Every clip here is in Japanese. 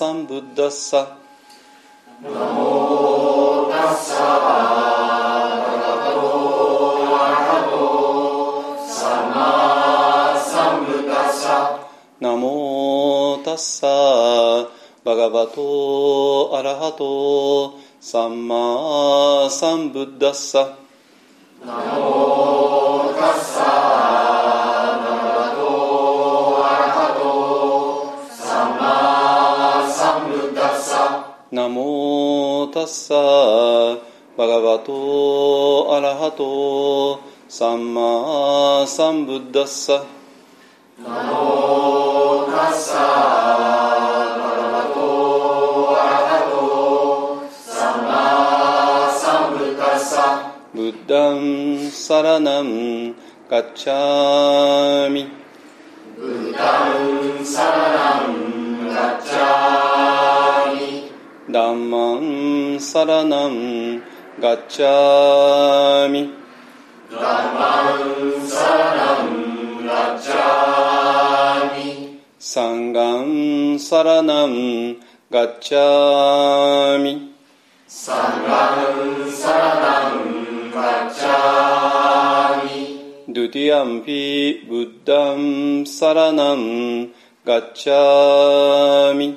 サンブッダッサ。ナモタッサ。バガバトアラハトサンマサンブッダッサナモタッサ。バガバトアラハトサンマサンブッダッサ。ナモタッサバガバトアラハトサンマサンブッダッサナモタッサバガバトアラハトサンマサンブッダッサブッダンサラナンガッチャミ ධම්මං සරණං ගච්ඡාමි. ධම්මං සරණං ගච්ඡාමි. සංඝං සරණං ගච්ඡාමි. සංඝං සරණං ගච්ඡාමි. ဒုတိယံ පි බුද්ධං සරණං ගච්ඡාමි.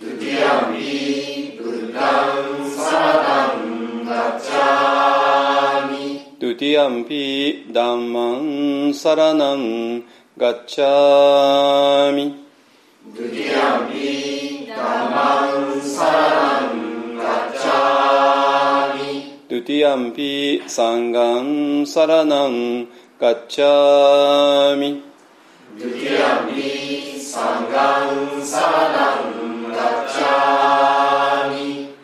ဒုတိယံ පි チャミサンガンサラナンガッチャミサンガンサラナンガッチャミドゥティアンピブッダンサラナンガッチャ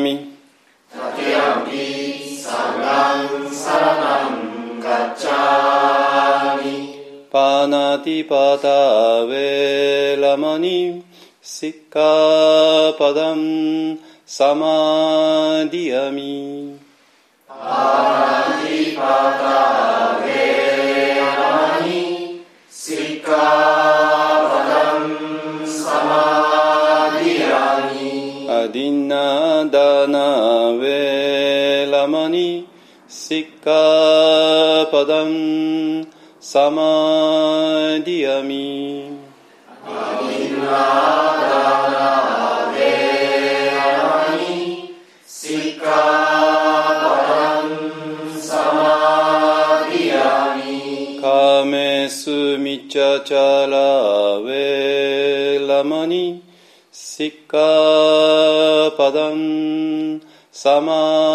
ミドゥティアンピダンマンサラナンガッチャミドゥティアンピダンマンサラナンガ සික්කාපදං සමාදියමි අමිනාදානාවේරමණි සික්කාපදං සමාදියමි කාමේසු මිච්ඡාචාරාවේලමණි සික්කාපදං සමාදියමි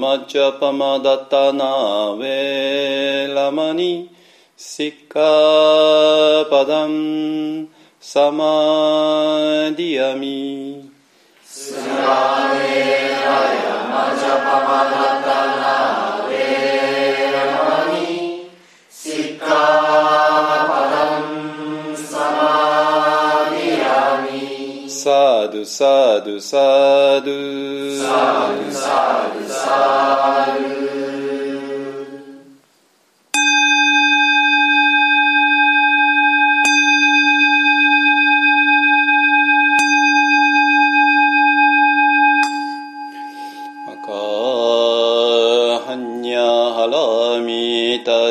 มัจจปมาดัตตานาเว lamani สิกขาปัดัมสมาดิยามิสิกขาเวรายมัจจปมาดัตตานาเว lamani สิกขาปัดัมสมาดิยามิสาธุสาธุสาธุสาธุสาธุ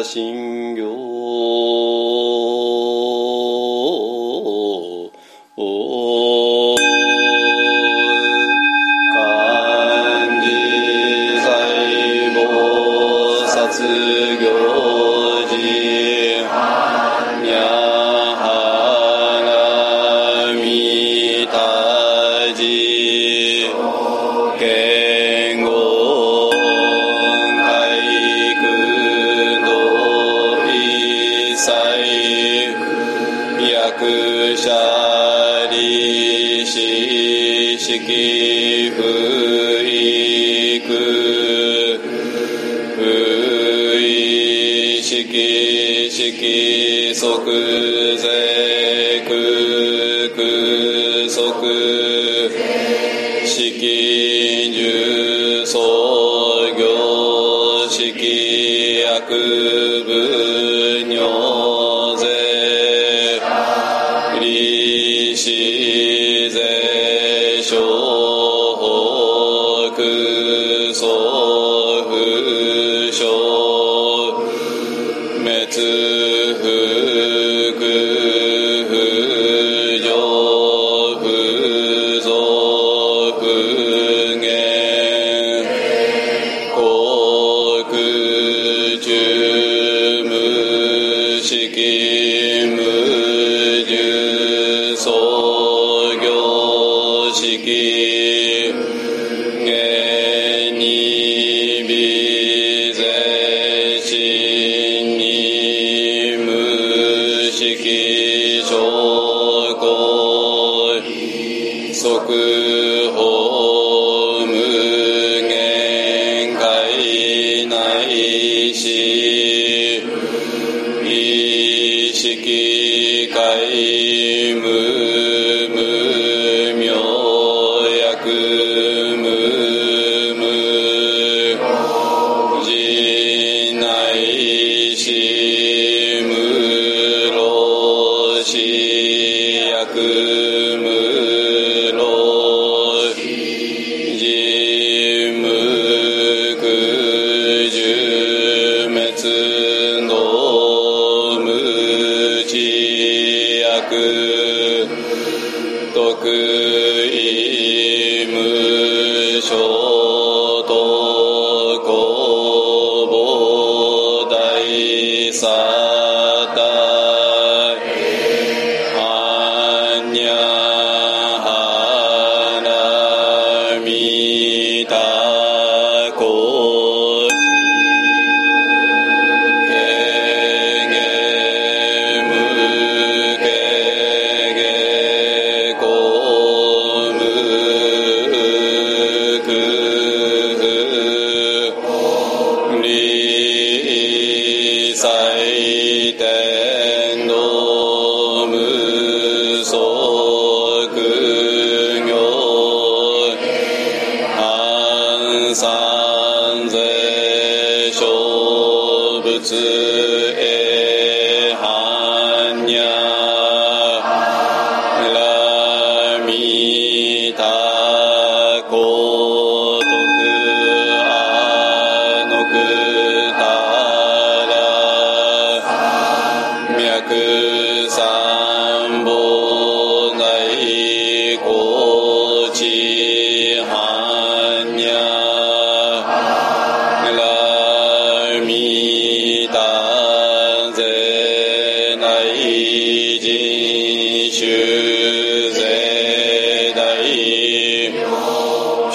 心即税空空即資金重創業式役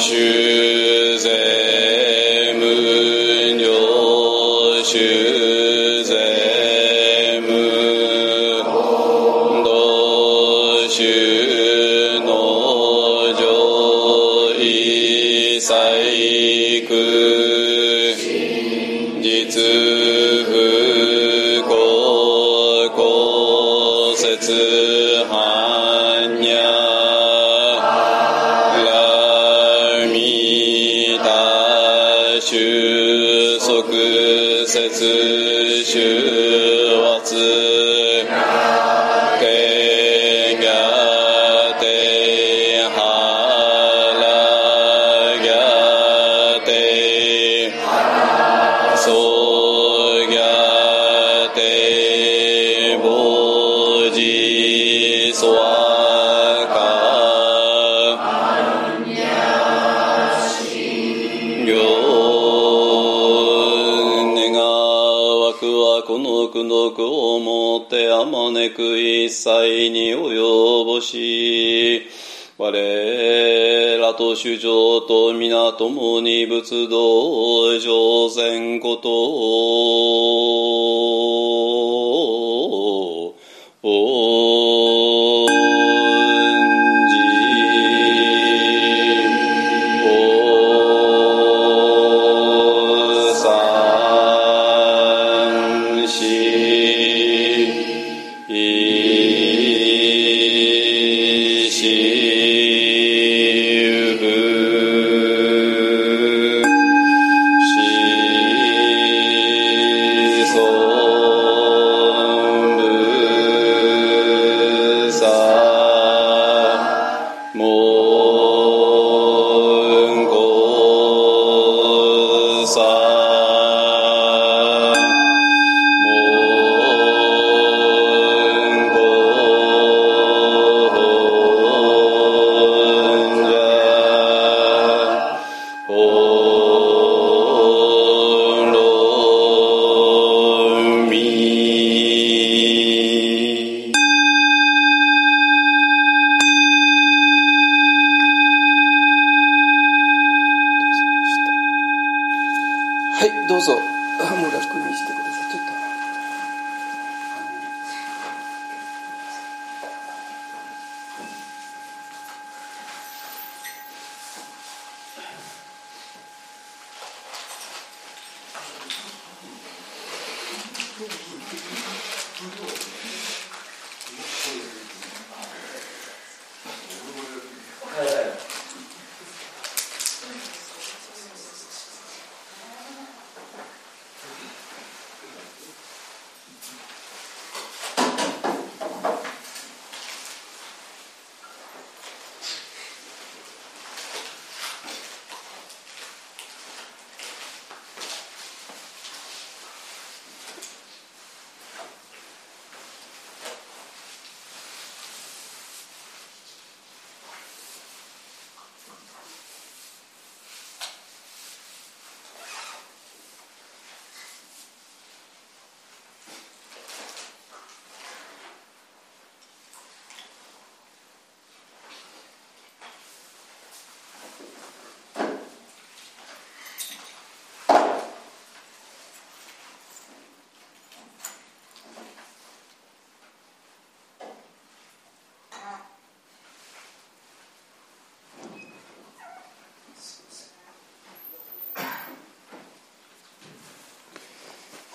shoes. 一切に及ぼし我らと主上と皆共に仏道上善こと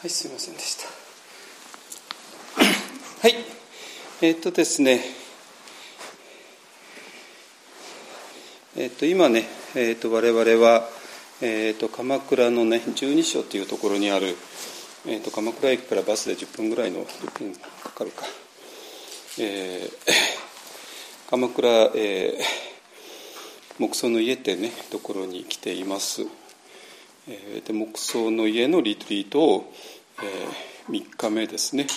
はいすいませんでした。はいえーっとですね。えーっと今ね、えーっと我々は、えっと鎌倉のね十二所というところにある、えっと鎌倉駅からバスで10分ぐらいの10分かかるか、えー 鎌倉、えー木葬の家ってねところに来ています、えーで木葬の家のリトリートを、え3日目ですね、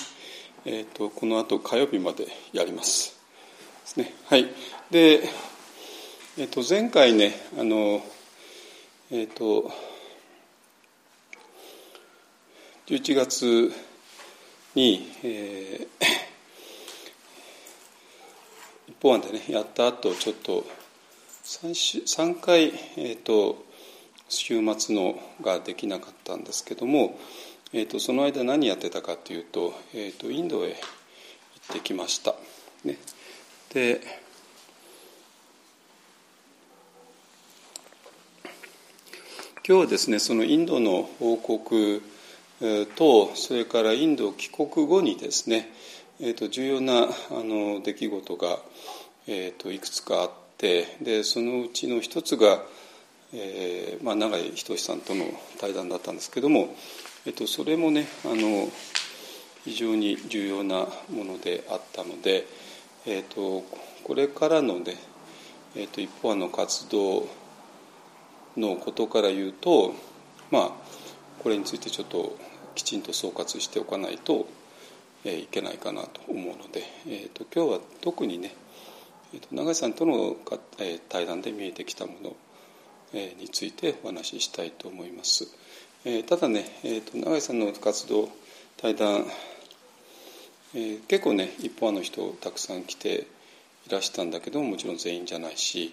えー、とこのあと火曜日までやります。ですね。はい。で、えー、と前回ねあのえっ、と11月に、えー 一方案でねやった後ちょっと 3, 3回、えー、と週末のができなかったんですけども、えー、とその間何やってたかというと,、えー、とインドへ行ってきました。ね、で今日はですねそのインドの報告とそれからインド帰国後にですね、えー、と重要なあの出来事が、えー、といくつかあってでそのうちの一つが、えーまあ、永井仁さんとの対談だったんですけども、えー、とそれもねあの非常に重要なものであったので、えー、とこれからのね、えー、と一方の活動のことから言うとまあこれについてちょっときちんと総括しておかないとえー、いけないかなと思うので、えーと、今日は特にね、えーと、永井さんとの、えー、対談で見えてきたもの、えー、についてお話ししたいと思います。えー、ただね、えーと、永井さんの活動対談、えー、結構ね一般の人たくさん来ていらしたんだけどももちろん全員じゃないし、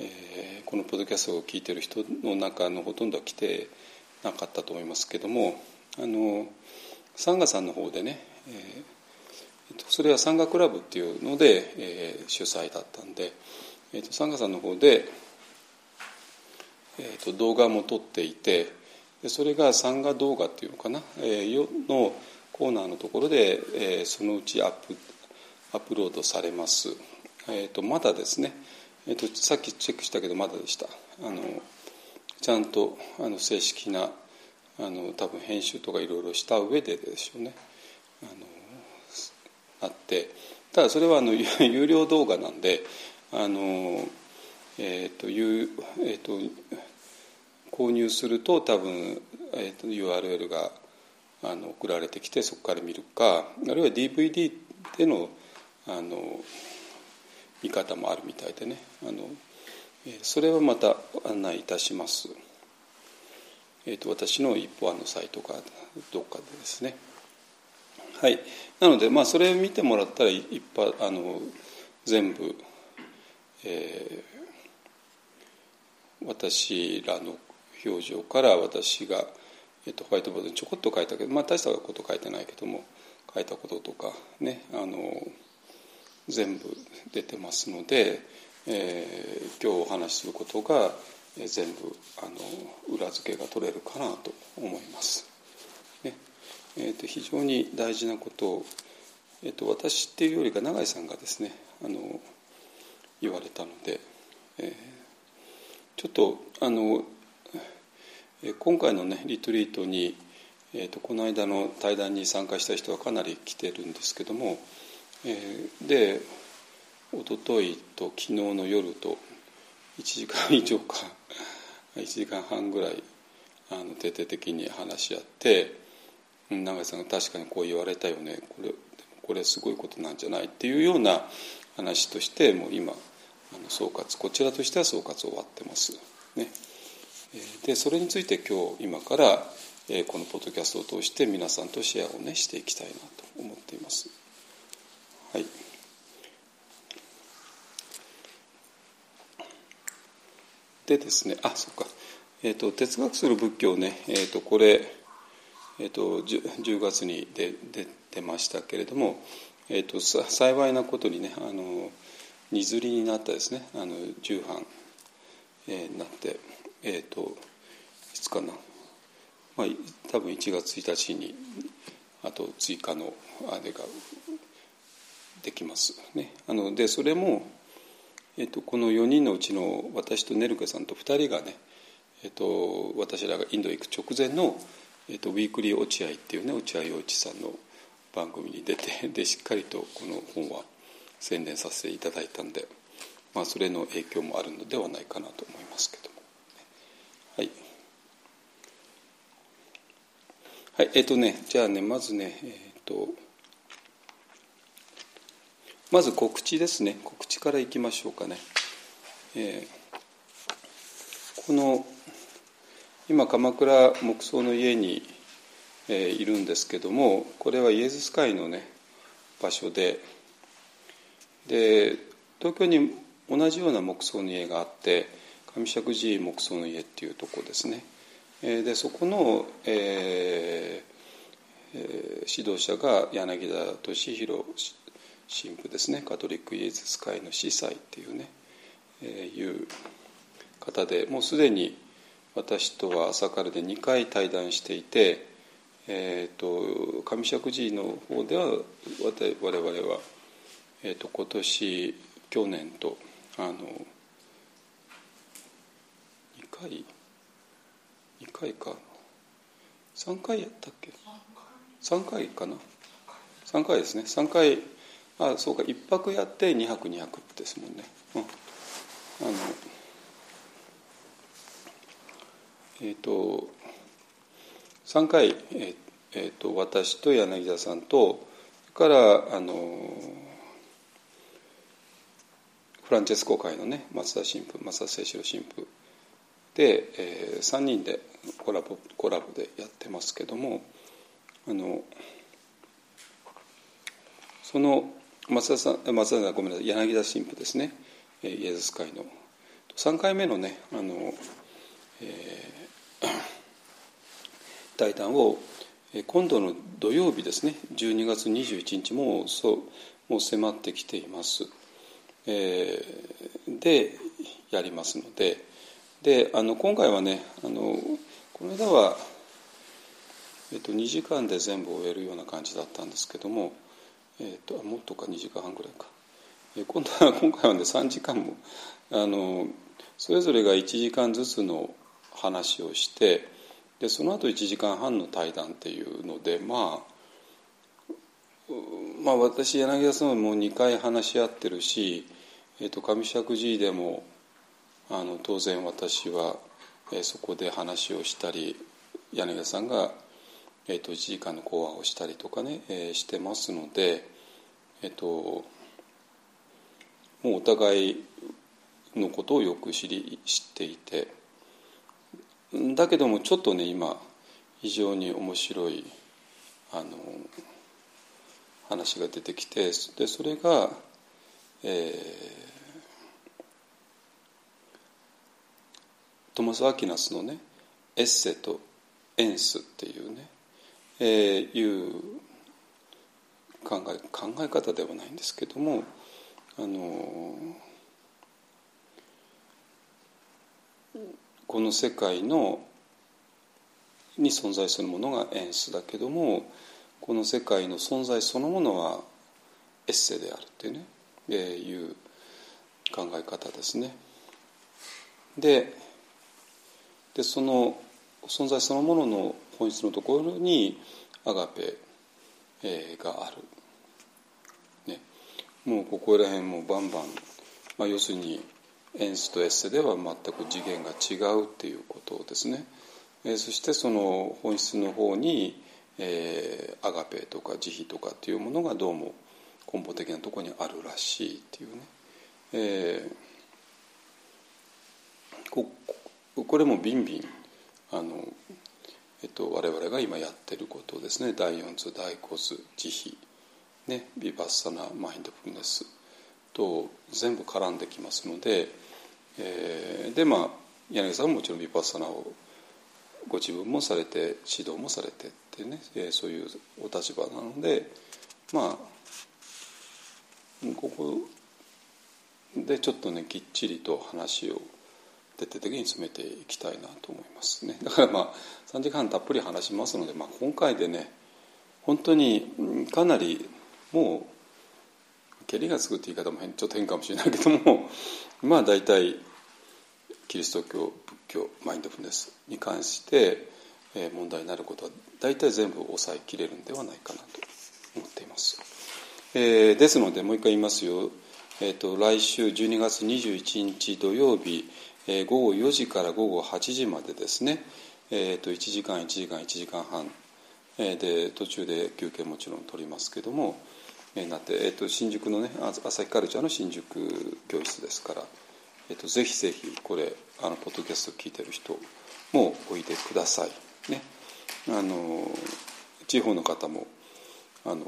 えー、このポッドキャストを聞いてる人の中のほとんどは来てなかったと思いますけどもあのサンガさんの方でね、えー、それはサンガクラブっていうので、えー、主催だったんで、えーと、サンガさんの方で、えーと、動画も撮っていてそれがサンガ動画っていうのかな、えー、のコーナーのところで、えー、そのうちアップアップロードされます、えーと、まだですね、えーと、さっきチェックしたけどまだでした。あのちゃんとあの正式なあの多分編集とかいろいろした上ででしょうね。あのあって。ただそれはあの 有料動画なんであの、えーというえーと、購入すると多分、えーと、URL があの送られてきてそこから見るかあるいは DVD でのあの見方もあるみたいでね。あのえそれはまた案内いたします。えーと、私の一歩案のサイトかどっかでですね。はい。なのでまあそれ見てもらったら一般あの全部、えー、私らの表情から私が、えーと、ホワイトボードにちょこっと書いたけどまあ大したこと書いてないけども書いたこととかねあの全部出てますので、えー、今日お話しすることが全部あの裏付けが取れるかなと思います。ねえーと、非常に大事なことを、えーと、私っていうよりか永井さんがですねあの言われたので、えー、ちょっとあの今回のねリトリートに、えーと、この間の対談に参加した人はかなり来てるんですけども、えー、で一昨日と昨日の夜と1時間以上か 1時間半ぐらいあの徹底的に話し合って永井さんが確かにこう言われたよねこれこれすごいことなんじゃないっていうような話としてもう今あの総括こちらとしては総括終わってます。ね、でそれについて今日今から、このポッドキャストを通して皆さんとシェアをねしていきたいなと思っています。はいでですねあそっか、えーと、哲学する仏教ね、えーと、これ、えーと、10, 10月に出出ましたけれども、えー、と幸いなことにねあの二釣りになったですねあの重版、えー、になってえっ、ー、といつかな、まあ、多分1月1日にあと追加のあれができますね。あのでそれもえっと、この4人のうちの私とネルケさんと2人がね、えっと、私らがインド行く直前の、えっと、ウィークリー落合っていうね落合陽一さんの番組に出て でしっかりとこの本は宣伝させていただいたんで、まあ、それの影響もあるのではないかなと思いますけども。はい。はい、えっとね、じゃあね、まずね、えっと、まず告知ですね。告知からいきましょうかね、えー、この今鎌倉木葬の家に、えー、いるんですけどもこれはイエズス会のね場所でで東京に同じような木葬の家があって上石寺木葬の家っていうとこですね、でそこの、えー、指導者が柳田敏弘神父ですね。カトリックイエズス会の司祭っていうね、えー、いう方でもうすでに私とは朝からで2回対談していて、えーと、上石寺の方では我々は、えーと、今年去年とあの2回2回か。3回やったっけ？3回かな？3回ですね。3回。あそうか。1泊やって2泊2泊ですもんね、うん、あのえっ、ー、と3回、えーえーと、私と柳田さんとそれからあのフランチェスコ会のね松田神父松田清志郎神父で、えー、3人でコラボコラボでやってますけどもあのその松田さん松田さんごめんなさい柳田神父ですね。イエズス会の。3回目のねあの、えー、対談を今度の土曜日ですね。12月21日もそうもう迫ってきています、えー、でやりますのでであの今回はねあのこの間は、えっと、2時間で全部終えるような感じだったんですけども、えっと、もっとか2時間半ぐらいか、え今度は 今回はね3時間もあのそれぞれが1時間ずつの話をしてでその後1時間半の対談っていうのでまあまあ私柳田さんはもう2回話し合ってるし、えー、と上尺寺でもあの当然私は、えー、そこで話をしたり柳田さんが、えー、と1時間の講話をしたりとかね、えー、してますので、えー、ともうお互いのことをよく知り知っていて。だけどもちょっとね今非常に面白いあの話が出てきてでそれが、えー、トマス・アキナスのね「エッセとエンス」っていうね、えー、いう考え考え方ではないんですけどもあのこの世界のに存在するものがエンスだけどもこの世界の存在そのものはエッセであるっていうね、えー、いう考え方ですね。ででその存在そのものの本質のところにアガペ、えー、がある。ね、もうここら辺もバンバン、まあ、要するにエンスとエッセでは全く次元が違うっていうことですね。えそしてその本質の方に、えー、アガペとか慈悲とかっていうものがどうも根本的なところにあるらしいっていうね、えー、ここれもビンビンあの、えっと、我々が今やってることですね。第四図大骨慈悲、ね、ビバッサナマインドフルネス。と全部絡んできますので、えー、でまあ柳さんももちろんヴィパッサナをご自分もされて指導もされてっていうね、えー、そういうお立場なのでまあここでちょっとねきっちりと話を徹底的に詰めていきたいなと思いますねだからまあ3時間たっぷり話しますので、まあ、今回でね本当にかなりもうけりがつくって言い方もちょっと変かもしれないけども まあ大体キリスト教仏教マインドフルネスに関して問題になることは大体全部抑えきれるんではないかなと思っています。えー、ですのでもう一回言いますよ、えーと、来週12月21日土曜日、えー、午後4時から午後8時までですね、えーと、1時間1時間1時間半、えー、で途中で休憩もちろん取りますけども、えー、なって、えーと、新宿のね朝日カルチャーの新宿教室ですから。えっと、ぜひぜひこれあのポッドキャスト聞いてる人もおいでください。ね、あの地方の方もあの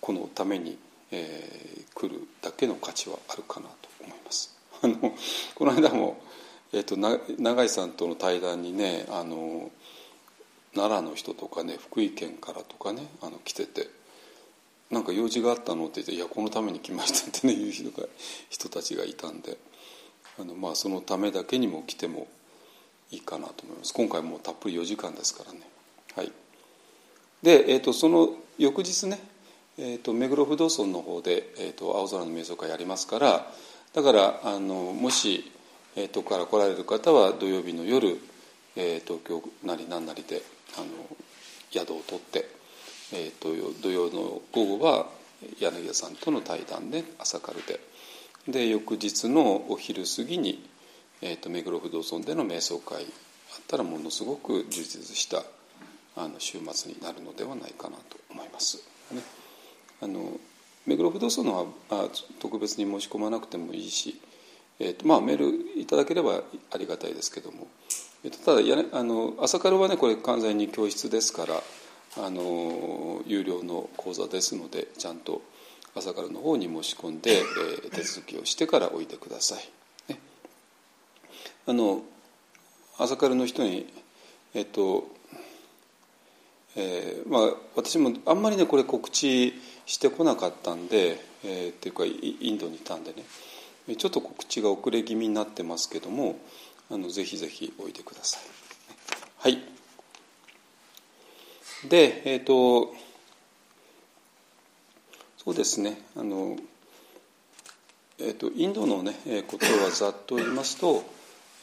このために、えー、来るだけの価値はあるかなと思います。あのこの間も、えーと、永井さんとの対談にねあの奈良の人とかね福井県からとかねあの来ててなんか用事があったのって言って「いやこのために来ました」ってね言う人が人たちがいたんであの、まあ、そのためだけにも来てもいいかなと思います。今回もうたっぷり4時間ですからね。はい。で、えーと、その翌日ね、えーと、目黒不動尊の方で、えーと、青空の瞑想会やりますからだからあのもし、えー、とから来られる方は土曜日の夜、えー、東京なり何なりであの宿を取ってえーと、土曜の午後は柳家さんとの対談で朝からでで翌日のお昼過ぎに、えーと、目黒不動尊での瞑想会あったらものすごく充実したあの週末になるのではないかなと思います。ねあの目黒不動産のはあ特別に申し込まなくてもいいし、えーとまあ、メールいただければありがたいですけども、えーとただや、ね、あの朝からはねこれ完全に教室ですからあの有料の講座ですのでちゃんと朝からの方に申し込んで、えー、手続きをしてからおいでください。ね、あの朝からの人にえっ、ー、とえーまあ、私もあんまりねこれ告知してこなかったんで、えー、っていうかインドにいたんでね。ちょっと告知が遅れ気味になってますけどもあのぜひぜひおいでください。はい。でえっ、ー、とそうですね。あの、えーと、インドのねことはざっと言いますと,、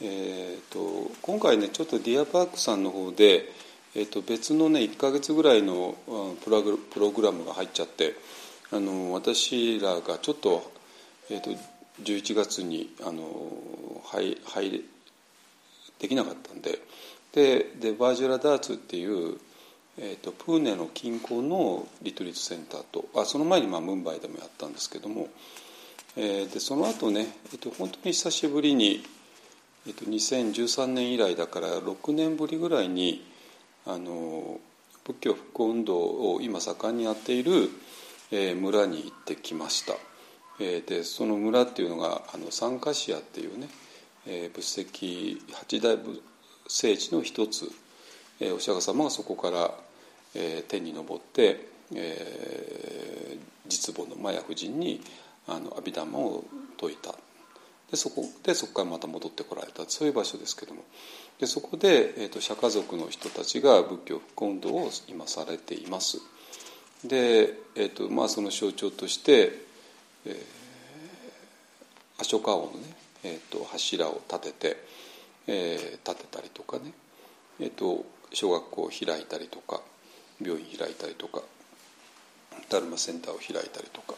えーと、今回ねちょっとディアパークさんの方でえー、と別のね1か月ぐらいのプログラムが入っちゃってあの私らがちょっと,、えー、と11月にあの入入できなかったんでででバージュラダーツっていう、えーと、プーネの近郊のリトリートセンターとあその前にまあムンバイでもやったんですけども、えー、でその後ね、えーと、本当に久しぶりに、えーと、と2013年以来だから6年ぶりぐらいにあの仏教復興運動を今盛んにやっている、えー、村に行ってきました、えー、でその村っていうのがあのサンカシアっていうね、えー、仏石八大聖地の一つ、えー、お釈迦様がそこから、えー、天に昇って、えー、実母のマヤ夫人にあの阿弥陀を説いた。でそこでそこからまた戻ってこられた。そういう場所ですけども。でそこで、えーと、釈迦族の人たちが仏教復興運動を今されています。で、えーとまあ、その象徴として、えー、アショカ王のね、えーと、柱を立てて、えー、建てたりとかね、えーと、小学校を開いたりとか病院開いたりとかダルマセンターを開いたりとか、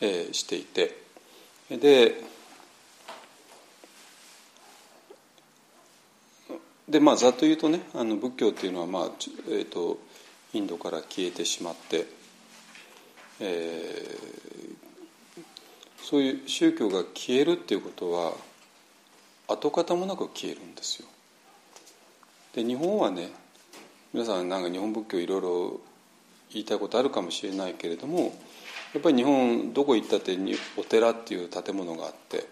えー、していてででまあざっと言うとねあの仏教っていうのは、まあえーと、インドから消えてしまって、えー、そういう宗教が消えるっていうことは跡形もなく消えるんですよ。で日本はね皆さんなんか日本仏教いろいろ言いたいことあるかもしれないけれどもやっぱり日本どこ行ったってお寺っていう建物があって、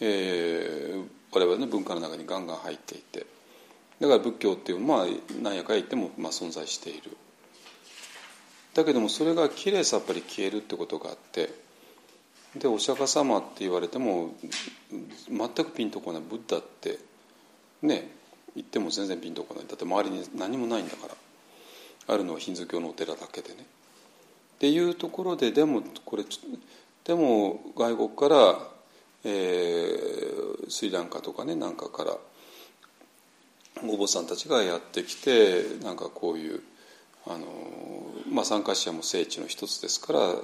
えー、我々の文化の中にガンガン入っていてだから仏教っていうまあ何やか言ってもまあ存在している。だけどもそれがきれいさっぱり消えるってことがあってでお釈迦様って言われても全くピンとこないブッダってね言っても全然ピンとこない。だって周りに何もないんだから。あるのはヒンズー教のお寺だけでね。っていうところででもこれでも外国からえー、スリランカとかねなんかからお坊さんたちがやってきてなんかこういうあの、まあ、参加者も聖地の一つですから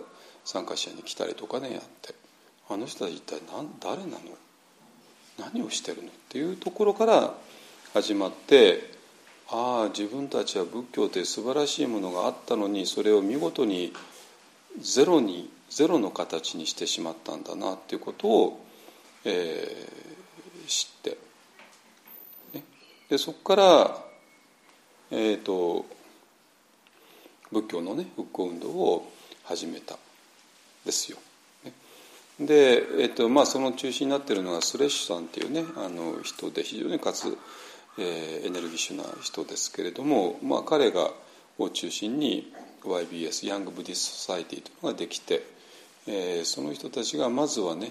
参加者に来たりとかねやって。あの人たち一体何誰なの？何をしてるの？っていうところから始まってああ自分たちは仏教という素晴らしいものがあったのにそれを見事にゼロにゼロの形にしてしまったんだなっていうことをえー、知って、ね、でそこから、えーと、仏教のね復興運動を始めた。ですよ。で、えーとまあ、その中心になっているのがスレッシュさんっていうねあの人で非常にかつ、えー、エネルギッシュな人ですけれども、まあ、彼がを中心に YBS ヤング・ブディス・ソサイティというのができて、えー、その人たちがまずはね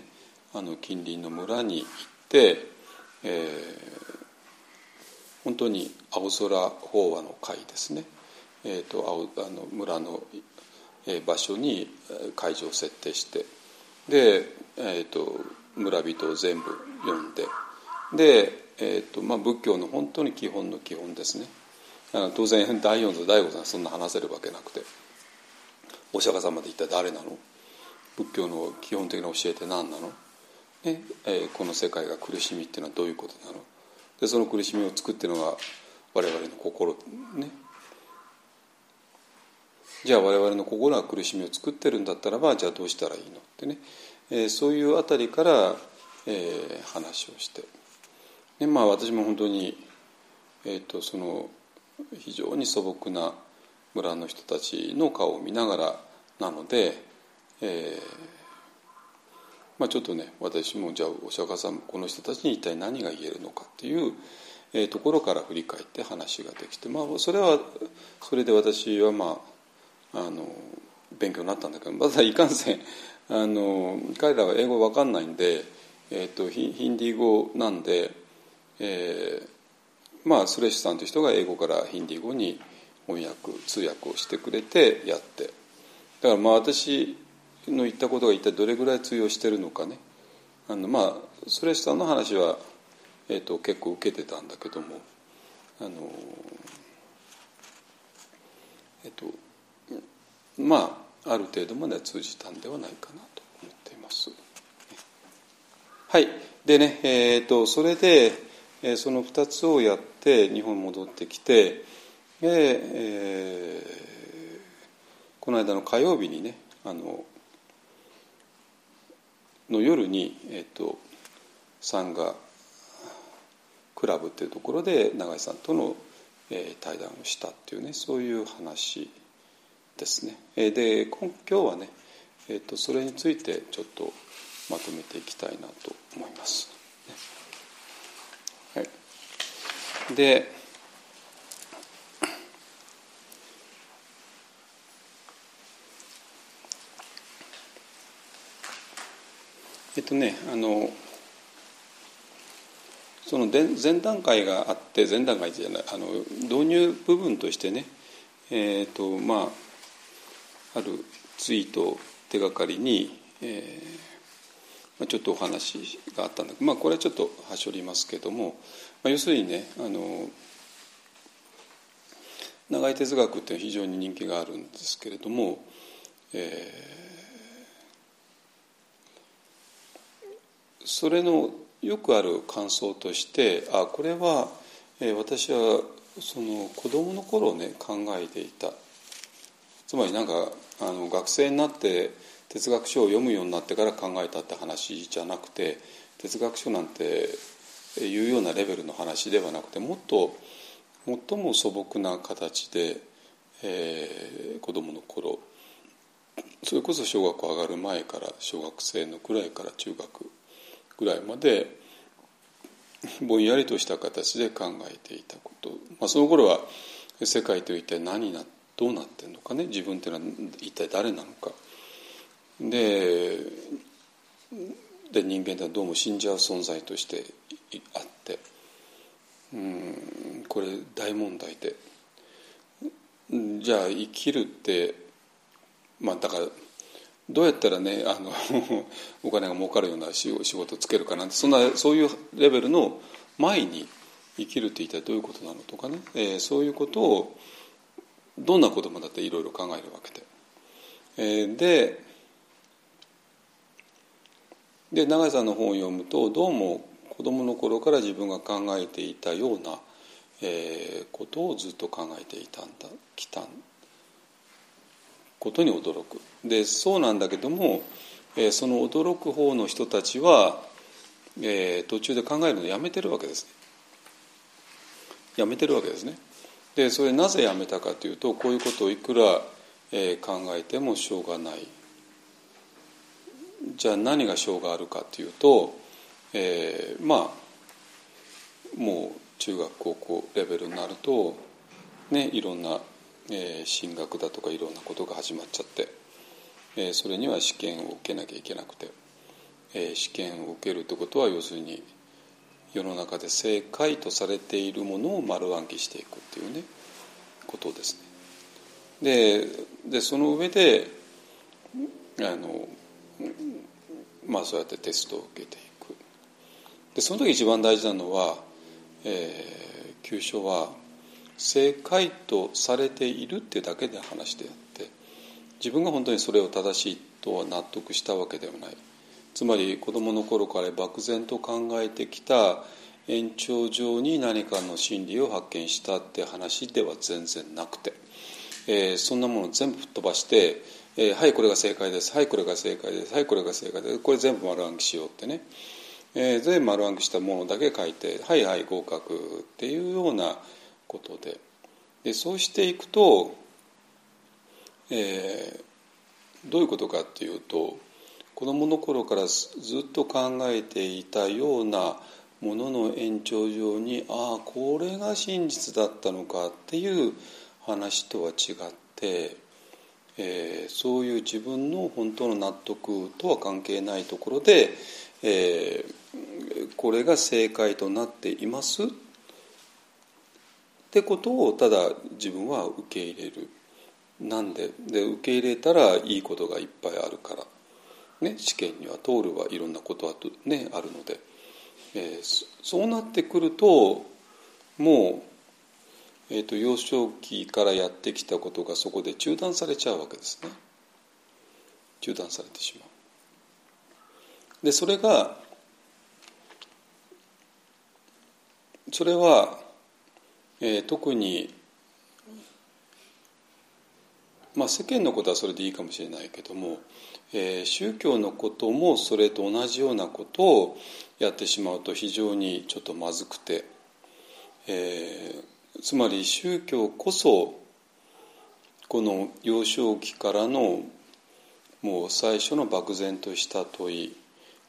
あの近隣の村に行って、えー、本当に青空法話の会ですね、えーと、青あの村の、えー、場所に会場を設定してで、えーと、村人を全部呼んでで、えーとまあ、仏教の本当に基本の基本ですね。あの当然第四と第五さんそんな話せるわけなくてお釈迦様で一体誰なの？仏教の基本的な教えって何なの？ねえー、この世界が苦しみっていうのはどういうことなの？でその苦しみを作ってるのが我々の心ね。じゃあ我々の心が苦しみを作ってるんだったらばじゃあどうしたらいいのってね、えー、そういうあたりから、えー、話をして。でまあ私も本当に、えーと、その非常に素朴な村の人たちの顔を見ながらなので、えーまあ、ちょっとね私もじゃあお釈迦さんこの人たちに一体何が言えるのかっていう、え、ところから振り返って話ができて、まあ、それはそれで私はまああの勉強になったんだけどまだいかんせんあの彼らは英語わかんないんで、えーと、ヒヒンディー語なんで、えー、まあスレッシュさんという人が英語からヒンディー語に翻訳通訳をしてくれてやって。だからまあ私の言ったことが一体どれぐらい通用してるのかね。あのまあスレシさんの話は、えーと、結構受けてたんだけども。あのえっ、ー、とまあある程度までは通じたんではないかなと思っています。はい。でねえーと、それで、えー、その2つをやって日本に戻ってきてで、えー、この間の火曜日にねあのの夜に、えーと、サンガクラブっていうところで永井さんとの、えー、対談をしたっていうねそういう話ですね。で今日はね、えーと、それについてちょっとまとめていきたいなと思います。はい、でとねあのその前段階があって前段階じゃないあの導入部分としてねえ、ー、とまああるツイート手がかりに、えーまあ、ちょっとお話があったんだけど、まあ、これはちょっとはしょりますけども、まあ、要するにねあの長い哲学って非常に人気があるんですけれども、えー、それのよくある感想としてあこれは、え、私はその子供の頃ね考えていた。つまりなんかあの学生になって哲学書を読むようになってから考えたって話じゃなくて哲学書なんていうようなレベルの話ではなくてもっと最も素朴な形で、えー、子供の頃それこそ小学校上がる前から小学生のくらいから中学ぐらいまでぼんやりとした形で考えていたこと、まあ、その頃は世界と一体何などうなってんのかね。自分っていうのは一体誰なのか。でで人間はどうも死んじゃう存在としてあって。うんこれ大問題で。じゃあ生きるってまあだからどうやったらねあの お金が儲かるような仕事をつけるかなんてそんなそういうレベルの前に生きるって一体どういうことなのとかね、えー、そういうことをどんな子供だっていろいろ考えるわけで。えー、でで永井さんの本を読むとどうも子供の頃から自分が考えていたような、えー、ことをずっと考えていたんだきたんことに驚く。でそうなんだけども、えー、その驚く方の人たちは、えー、途中で考えるのをやめてるわけですね。やめてるわけですね。でそれなぜやめたかというとこういうことをいくら、えー、考えてもしょうがないじゃあ何がしょうがあるかというと、えー、まあもう中学高校レベルになると、ね、いろんな、えー、進学だとかいろんなことが始まっちゃって、えー、それには試験を受けなきゃいけなくて、えー、試験を受けるってことは要するに世の中で正解とされているものを丸暗記していくっていうねことですね。ででその上であのまあそうやってテストを受けていくでその時一番大事なのは、えー、急所は正解とされているってだけで話であって自分が本当にそれを正しいとは納得したわけではない。つまり子どもの頃から漠然と考えてきた延長上に何かの真理を発見したって話では全然なくて、えー、そんなもの全部吹っ飛ばしてえー、はいこれが正解ですはいこれが正解ですはいこれが正解ですこれ全部丸暗記しようってね、えー、全部丸暗記したものだけ書いてはいはい合格っていうようなことで。でそうしていくと、えー、どういうことかっていうと子どもの頃からずっと考えていたようなものの延長上にああこれが真実だったのかっていう話とは違ってえー、そういう自分の本当の納得とは関係ないところで、えー、これが正解となっていますってことをただ自分は受け入れる。なんで？で受け入れたらいいことがいっぱいあるから、ね、試験には通るはいろんなことは、ね、あるので、えー、そうなってくるともうえーと、幼少期からやってきたことがそこで中断されちゃうわけですね。中断されてしまう。でそれがそれは、えー、特にまあ世間のことはそれでいいかもしれないけども、えー、宗教のこともそれと同じようなことをやってしまうと非常にちょっとまずくて、えー、つまり宗教こそこの幼少期からのもう最初の漠然とした問い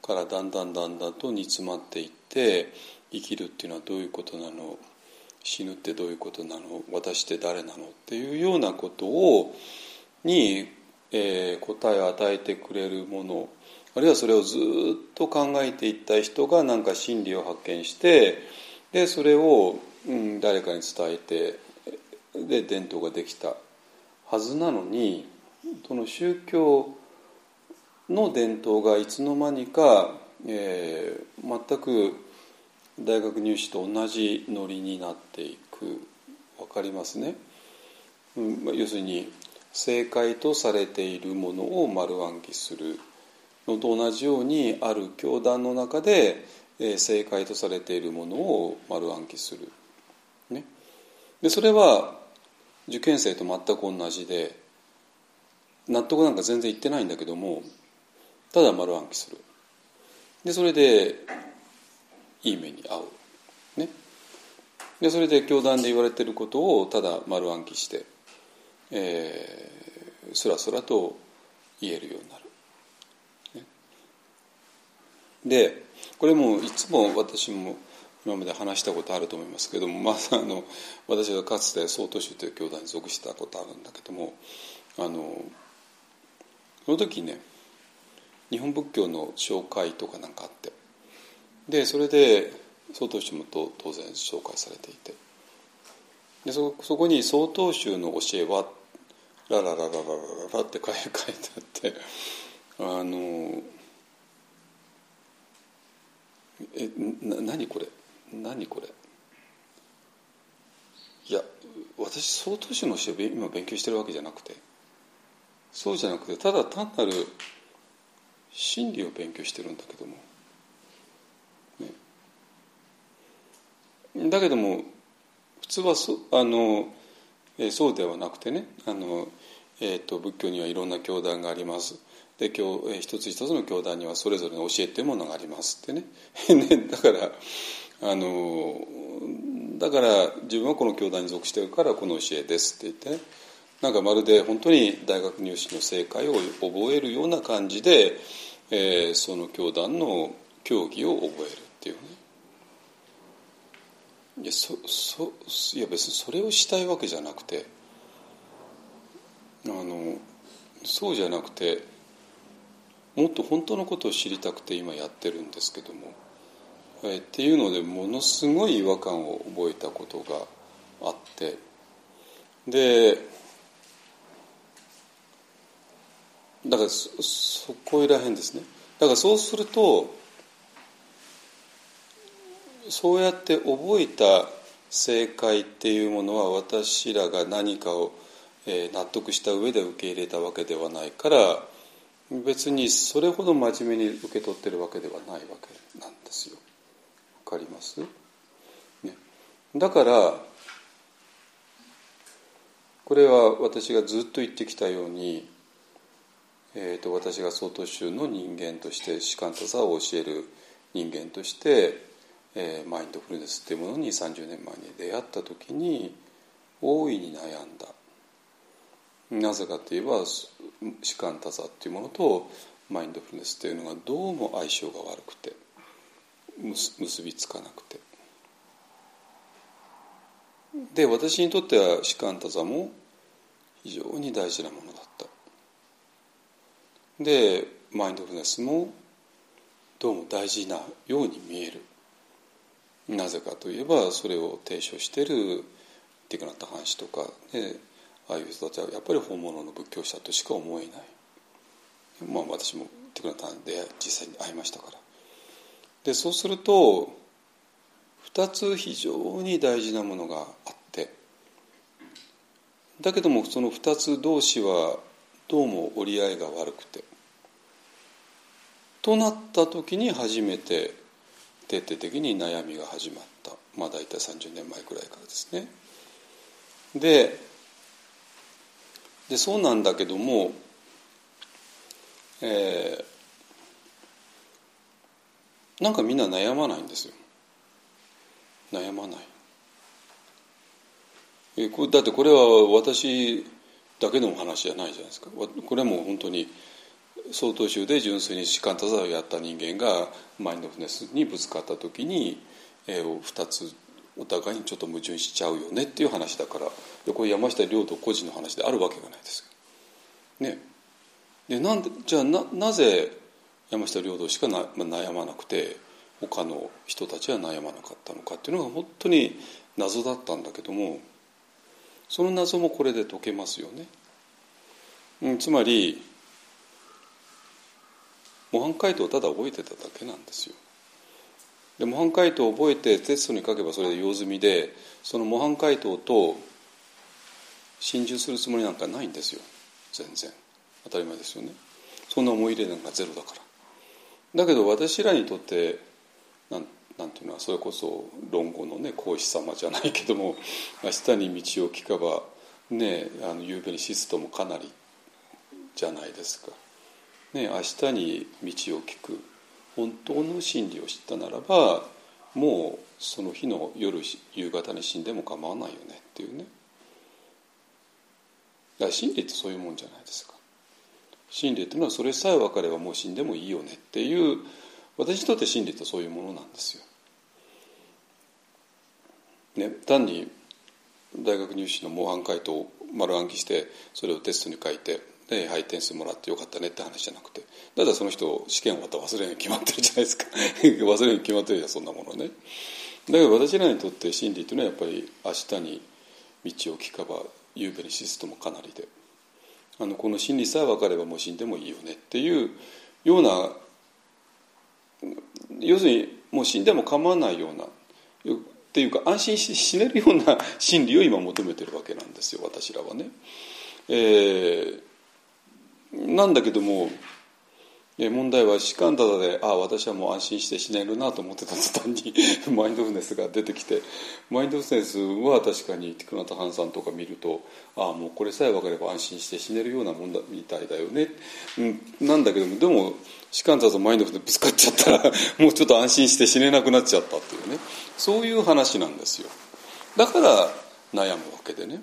からだんだんだんだんと煮詰まっていって生きるっていうのはどういうことなの死ぬってどういうことなの？私って誰なの？っていうようなことをに、えー、答えを与えてくれるものあるいはそれをずっと考えていった人が何か真理を発見してでそれをうん、誰かに伝えてで伝統ができたはずなのにその宗教の伝統がいつの間にか、えー、全く大学入試と同じノリになっていく。分かりますね、うん、まあ要するに正解とされているものを丸暗記するのと同じようにある教団の中で、えー、正解とされているものを丸暗記する。ね、でそれは受験生と全く同じで納得なんか全然いってないんだけどもただ丸暗記する。でそれでいい目に遭う、ね、でそれで教団で言われてることをただ丸暗記して、えー、スラスラと言えるようになる。ね、でこれもいつも私も今まで話したことあると思いますけども、まあ、あの私がかつて曹洞宗という教団に属したことあるんだけどもあのその時ね日本仏教の紹介とかなんかあってでそれで曹洞宗も当然紹介されていて。でそそこに曹洞宗の教えはラララララララって書いてあって あのえな何これ？何これ？いや私総統宗の教えを今勉強してるわけじゃなくてそうじゃなくてただ単なる真理を勉強してるんだけども、だけども普通はそあの、え、そうではなくてねあの、えーと、仏教にはいろんな教団があります。で今日、えー、一つ一つの教団にはそれぞれの教えっていうものがありますってね。ねだからあのだから自分はこの教団に属してるからこの教えですって言ってなんかまるで本当に大学入試の正解を覚えるような感じで、えー、その教団の教義を覚えるっていうね。いやそそいや別にそれをしたいわけじゃなくてあのそうじゃなくてもっと本当のことを知りたくて今やってるんですけども。えっていうのでものすごい違和感を覚えたことがあってでだからそこらへんですねだからそうするとそうやって覚えた正解っていうものは私らが何かを、納得した上で受け入れたわけではないから別にそれほど真面目に受け取ってるわけではないわけなんですよ。わかります、ね、だからこれは私がずっと言ってきたように、えーと、私が曹洞宗の人間として士官多座を教える人間として、えー、マインドフルネスっていうものに30年前に出会った時に大いに悩んだ。なぜかといえば士官多座っていうものとマインドフルネスっていうのがどうも相性が悪くて結びつかなくて。で私にとっては士官多座も非常に大事なものだった。でマインドフルネスもどうも大事なように見える。なぜかといえばそれを提唱しているティクナッタ藩士とか、ね、ああいう人たちはやっぱり本物の仏教者としか思えない。まあ私もティクナッタ藩で実際に会いましたから。でそうすると2つ非常に大事なものがあってだけどもその2つ同士はどうも折り合いが悪くてとなった時に初めて徹底的に悩みが始まった。まあ大体30年前くらいからですね。ででそうなんだけども、えー、なんかみんな悩まないんですよ。悩まない。えこれだってこれは私だけの話じゃないじゃないですか。これも本当に曹洞宗で純粋に士官多座をやった人間がマインドフネスにぶつかった時に、えー、2つお互いにちょっと矛盾しちゃうよねっていう話だからこれ山下亮と個人の話であるわけがないですねでなんでじゃあななぜ山下亮道しかなまあ悩まなくて他の人たちは悩まなかったのかっていうのが本当に謎だったんだけどもその謎もこれで解けますよね。うん、つまり模範解答をただ覚えてただけなんですよ。で模範解答を覚えてテストに書けばそれで用済みでその模範解答と心中するつもりなんかないんですよ全然当たり前ですよねそんな思い入れなんかゼロだからだけど私らにとってなんなんていうのはそれこそ論語のね孔子様じゃないけども明日に道を聞かばねあの夕べに死すともかなりじゃないですか。ね、明日に道を聞く。本当の真理を知ったならばもうその日の夜夕方に死んでも構わないよねっていうね。だから真理ってそういうもんじゃないですか。真理っていうのはそれさえ分かればもう死んでもいいよねっていう私にとって真理ってそういうものなんですよ。ね、単に大学入試の模範解答を丸暗記してそれをテストに書いてで、はい、点数もらってよかったねって話じゃなくてだからその人試験終わったら忘れに決まってるじゃないですか 忘れに決まってるじゃんそんなものねだけど私らにとって真理というのはやっぱり明日に道を聞かば夕べに死すともかなりであのこの真理さえ分かればもう死んでもいいよねっていうような要するにもう死んでも構わないようなっていうか安心し死ねるような真理を今求めてるわけなんですよ私らはね。えー、なんだけども問題は士官ただでああ私はもう安心して死ねるなと思ってた途端に マインドフルネスが出てきてマインドフルネスは確かにティクナタハンさんとか見るとああもうこれさえ分かれば安心して死ねるようなもんだみたいだよね、うん、なんだけどもでも士官たとマインドフルネスぶつかっちゃったら もうちょっと安心して死ねなくなっちゃったっていうね。そういう話なんですよ。だから悩むわけでね。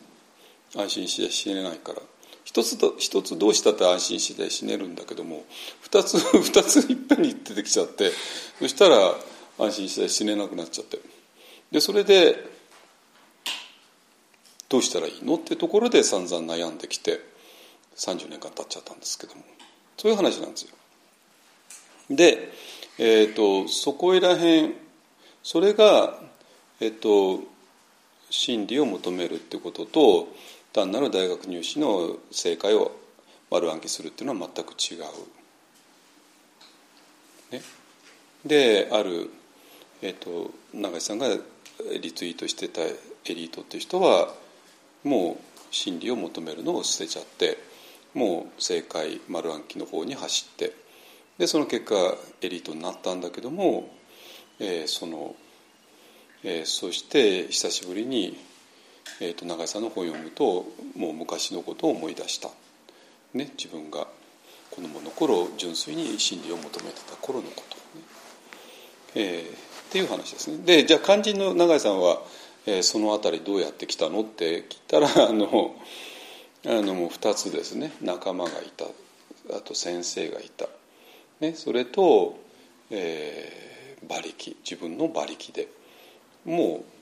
安心して死ねないから。一つと一つどうしたって安心して死ねるんだけども二つ 二ついっぺんに出てきちゃってそしたら安心して死ねなくなっちゃってでそれでどうしたらいいのってところで散々悩んできて30年間経っちゃったんですけどもそういう話なんですよ。で、えーと、そこいらへんそれが、えっ、ー、と、真理を求めるってことと単なる大学入試の正解を丸暗記するっていうのは全く違う。ね、である、えーと、永井さんがリツイートしてたエリートっていう人はもう真理を求めるのを捨てちゃってもう正解丸暗記の方に走ってでその結果エリートになったんだけども、えー、その、えー、そして久しぶりにえーと、永井さんの本を読むともう昔のことを思い出した、ね、自分が子供の頃純粋に真理を求めてた頃のことね、えー、っていう話ですね。でじゃあ肝心の永井さんは、えー、その辺りどうやって来たのって聞いたら あのあのもう2つですね。仲間がいた。あと先生がいた、ね、それと、えー、馬力。自分の馬力で。もう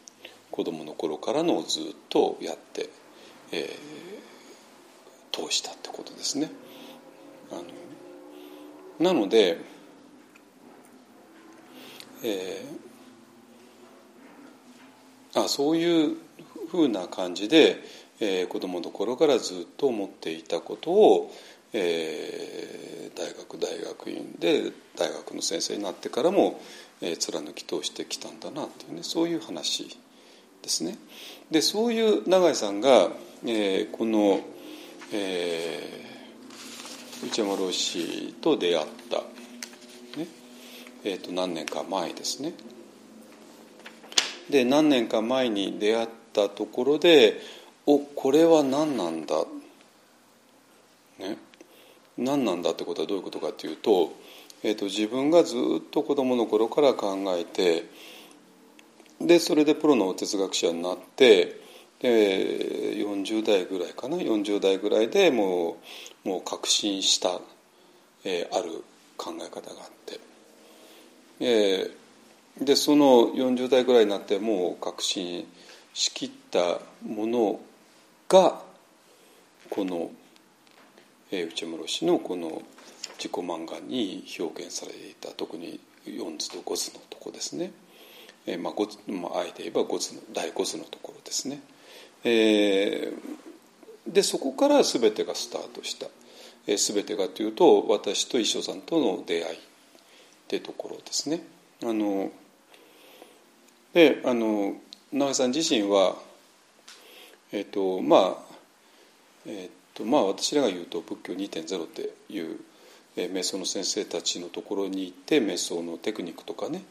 子供の頃からのをずっとやって、えー、通したってことですね。あのなので、えー、あそういうふうな感じで、えー、子供の頃からずっと思っていたことを、えー、大学大学院で大学の先生になってからも、えー、貫き通してきたんだなっていうねそういう話ですね。でそういう永井さんが、えー、この、えー、内山老師と出会った、ねえーと、何年か前ですね。で何年か前に出会ったところでおこれは何なんだ、ね、何なんだってことはどういうことかというと,、えーと自分がずっと子どもの頃から考えてでそれでプロの哲学者になってで40代ぐらいかな？40代ぐらいでもうもう確信した、えー、ある考え方があって、えー、でその40代ぐらいになってもう確信しきったものがこの、えー、内村氏のこの自己漫画に表現されていた特に4図と5図のとこですね。えーまあごまあ、あえて言えば五図の第五図のところですね。えー、でそこから全てがスタートした、えー、全てがというと私と一生さんとの出会いってところですね。あのであの直江さん自身はえっ、ー、とまあえっ、ー、とまあ私らが言うと仏教2.0っていう、え、瞑想の先生たちのところに行って瞑想のテクニックとかね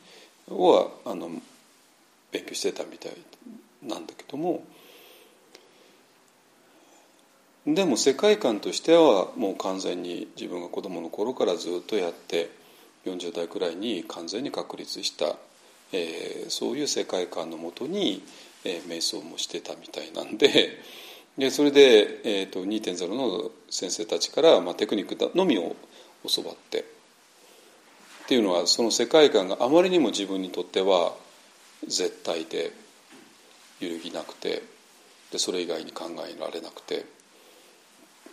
はあの勉強してたみたいなんだけどもでも世界観としてはもう完全に自分が子供の頃からずっとやって40代くらいに完全に確立した、えー、そういう世界観のもとに、えー、瞑想もしてたみたいなんででそれで、えーと、2.0の先生たちから、まあ、テクニックのみを教わってっていうのはその世界観があまりにも自分にとっては絶対で揺るぎなくてでそれ以外に考えられなくて。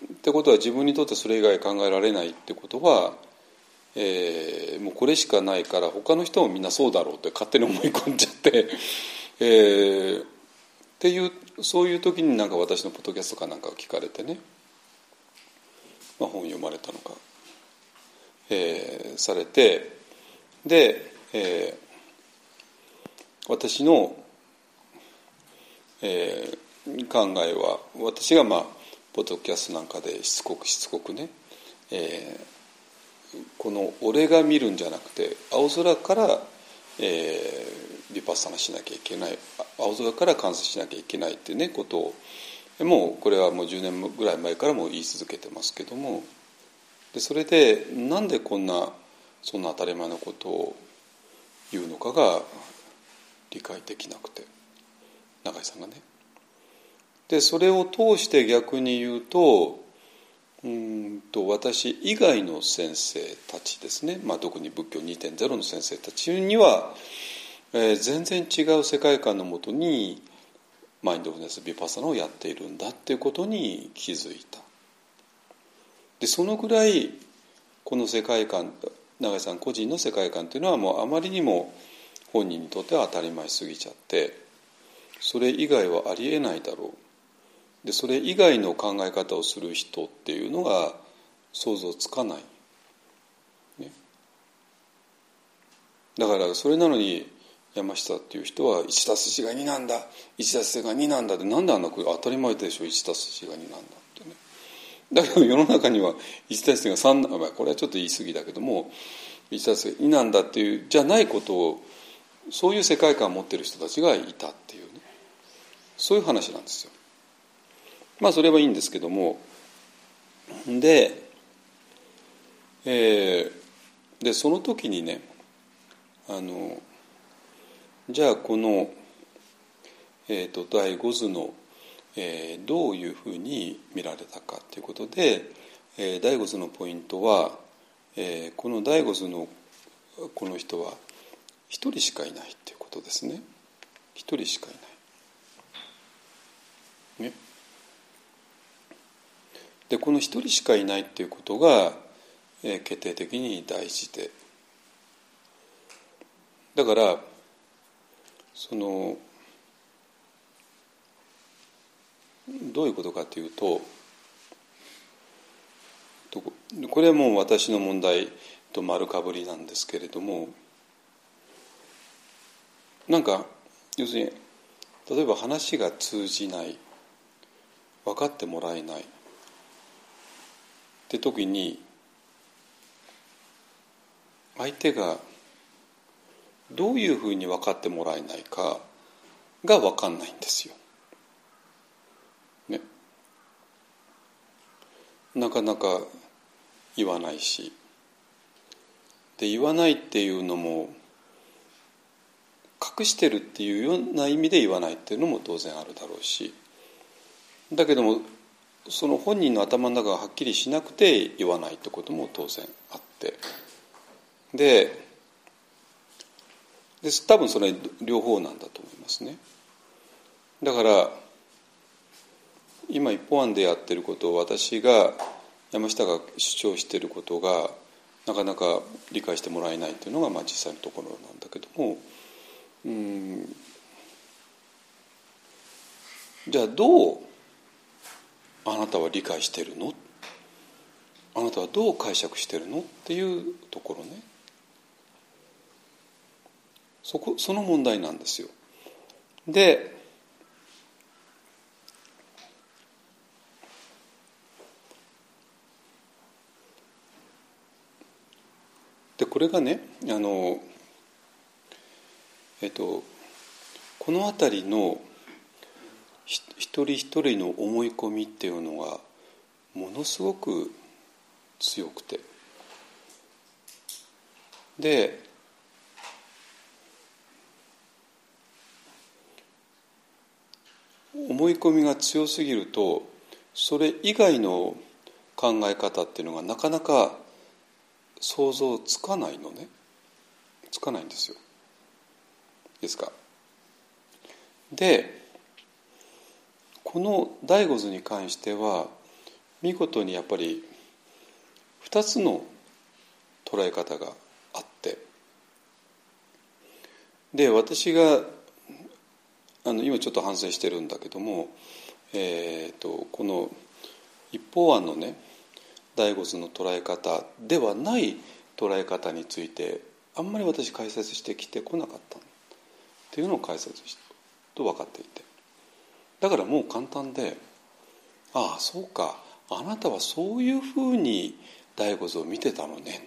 ってことは自分にとってそれ以外考えられないってことは、えー、もうこれしかないから他の人もみんなそうだろうって勝手に思い込んじゃって、えー、っていうそういう時になんか私のポッドキャストかなんかを聞かれてね、まあ、本読まれたのか。えー、されてで、えー、私の、えー、考えは私がまあポッドキャストなんかでしつこくしつこくね、えー、この俺が見るんじゃなくて青空から、えー、リパッサナしなきゃいけない青空から観察しなきゃいけないっていうねことをもうこれはもう10年ぐらい前からも言い続けてますけどもでそれでなんでこんなそんな当たり前のことを言うのかが理解できなくて永井さんがね。でそれを通して逆に言うとうんと私以外の先生たちですね、まあ、特に仏教2.0の先生たちには、えー、全然違う世界観のもとにマインドフルネスビパサナをやっているんだっていうことに気づいた。でそのぐらいこの世界観永井さん個人の世界観というのはもうあまりにも本人にとっては当たり前すぎちゃってそれ以外はありえないだろう。でそれ以外の考え方をする人っていうのが想像つかない、ね、だからそれなのに山下っていう人は1たす1が2なんだ1たす1が2なんだってなんであんな当たり前でしょ1たす1が2なんだ。だけど世の中には1たすが3、まあ、これはちょっと言い過ぎだけども1たす2なんだっていうじゃないことをそういう世界観を持ってる人たちがいたっていうねそういう話なんですよ。まあそれはいいんですけどもで,、えー、でその時にねあのじゃあこの、えーと、第五図の、えー、どういうふうに見られたかということで、えー、第五図のポイントは、えー、この第五図のこの人は一人しかいないということですね。一人しかいない。ね、でこの一人しかいないっていうことが、えー、決定的に大事で。だからそのどういうことかというとこれはもう私の問題と丸かぶりなんですけれどもなんか要するに例えば話が通じない分かってもらえないって時に相手がどういうふうに分かってもらえないかが分かんないんですよ。なかなか言わないし。で言わないっていうのも隠してるっていうような意味で言わないっていうのも当然あるだろうし。だけどもその本人の頭の中がはっきりしなくて言わないってことも当然あって。でで多分それ両方なんだと思いますね。だから今一方案でやってることを私が山下が主張していることがなかなか理解してもらえないというのがまあ実際のところなんだけどもうんじゃあどうあなたは理解してるの？あなたはどう解釈してるのっていうところねそこその問題なんですよ。ででこれがねあのえっとこの辺りの一人一人の思い込みっていうのがものすごく強くて。で思い込みが強すぎるとそれ以外の考え方っていうのがなかなか想像つかないのねつかないんですよ。ですか？でこの第五図に関しては見事にやっぱり2つの捉え方があってで私があの今ちょっと反省してるんだけども、えーと、この一方案のね第五図の捉え方ではない捉え方についてあんまり私解説してきてこなかったっていうのを解説しと分かっていて。だからもう簡単でああそうかあなたはそういうふうに第五図を見てたのね。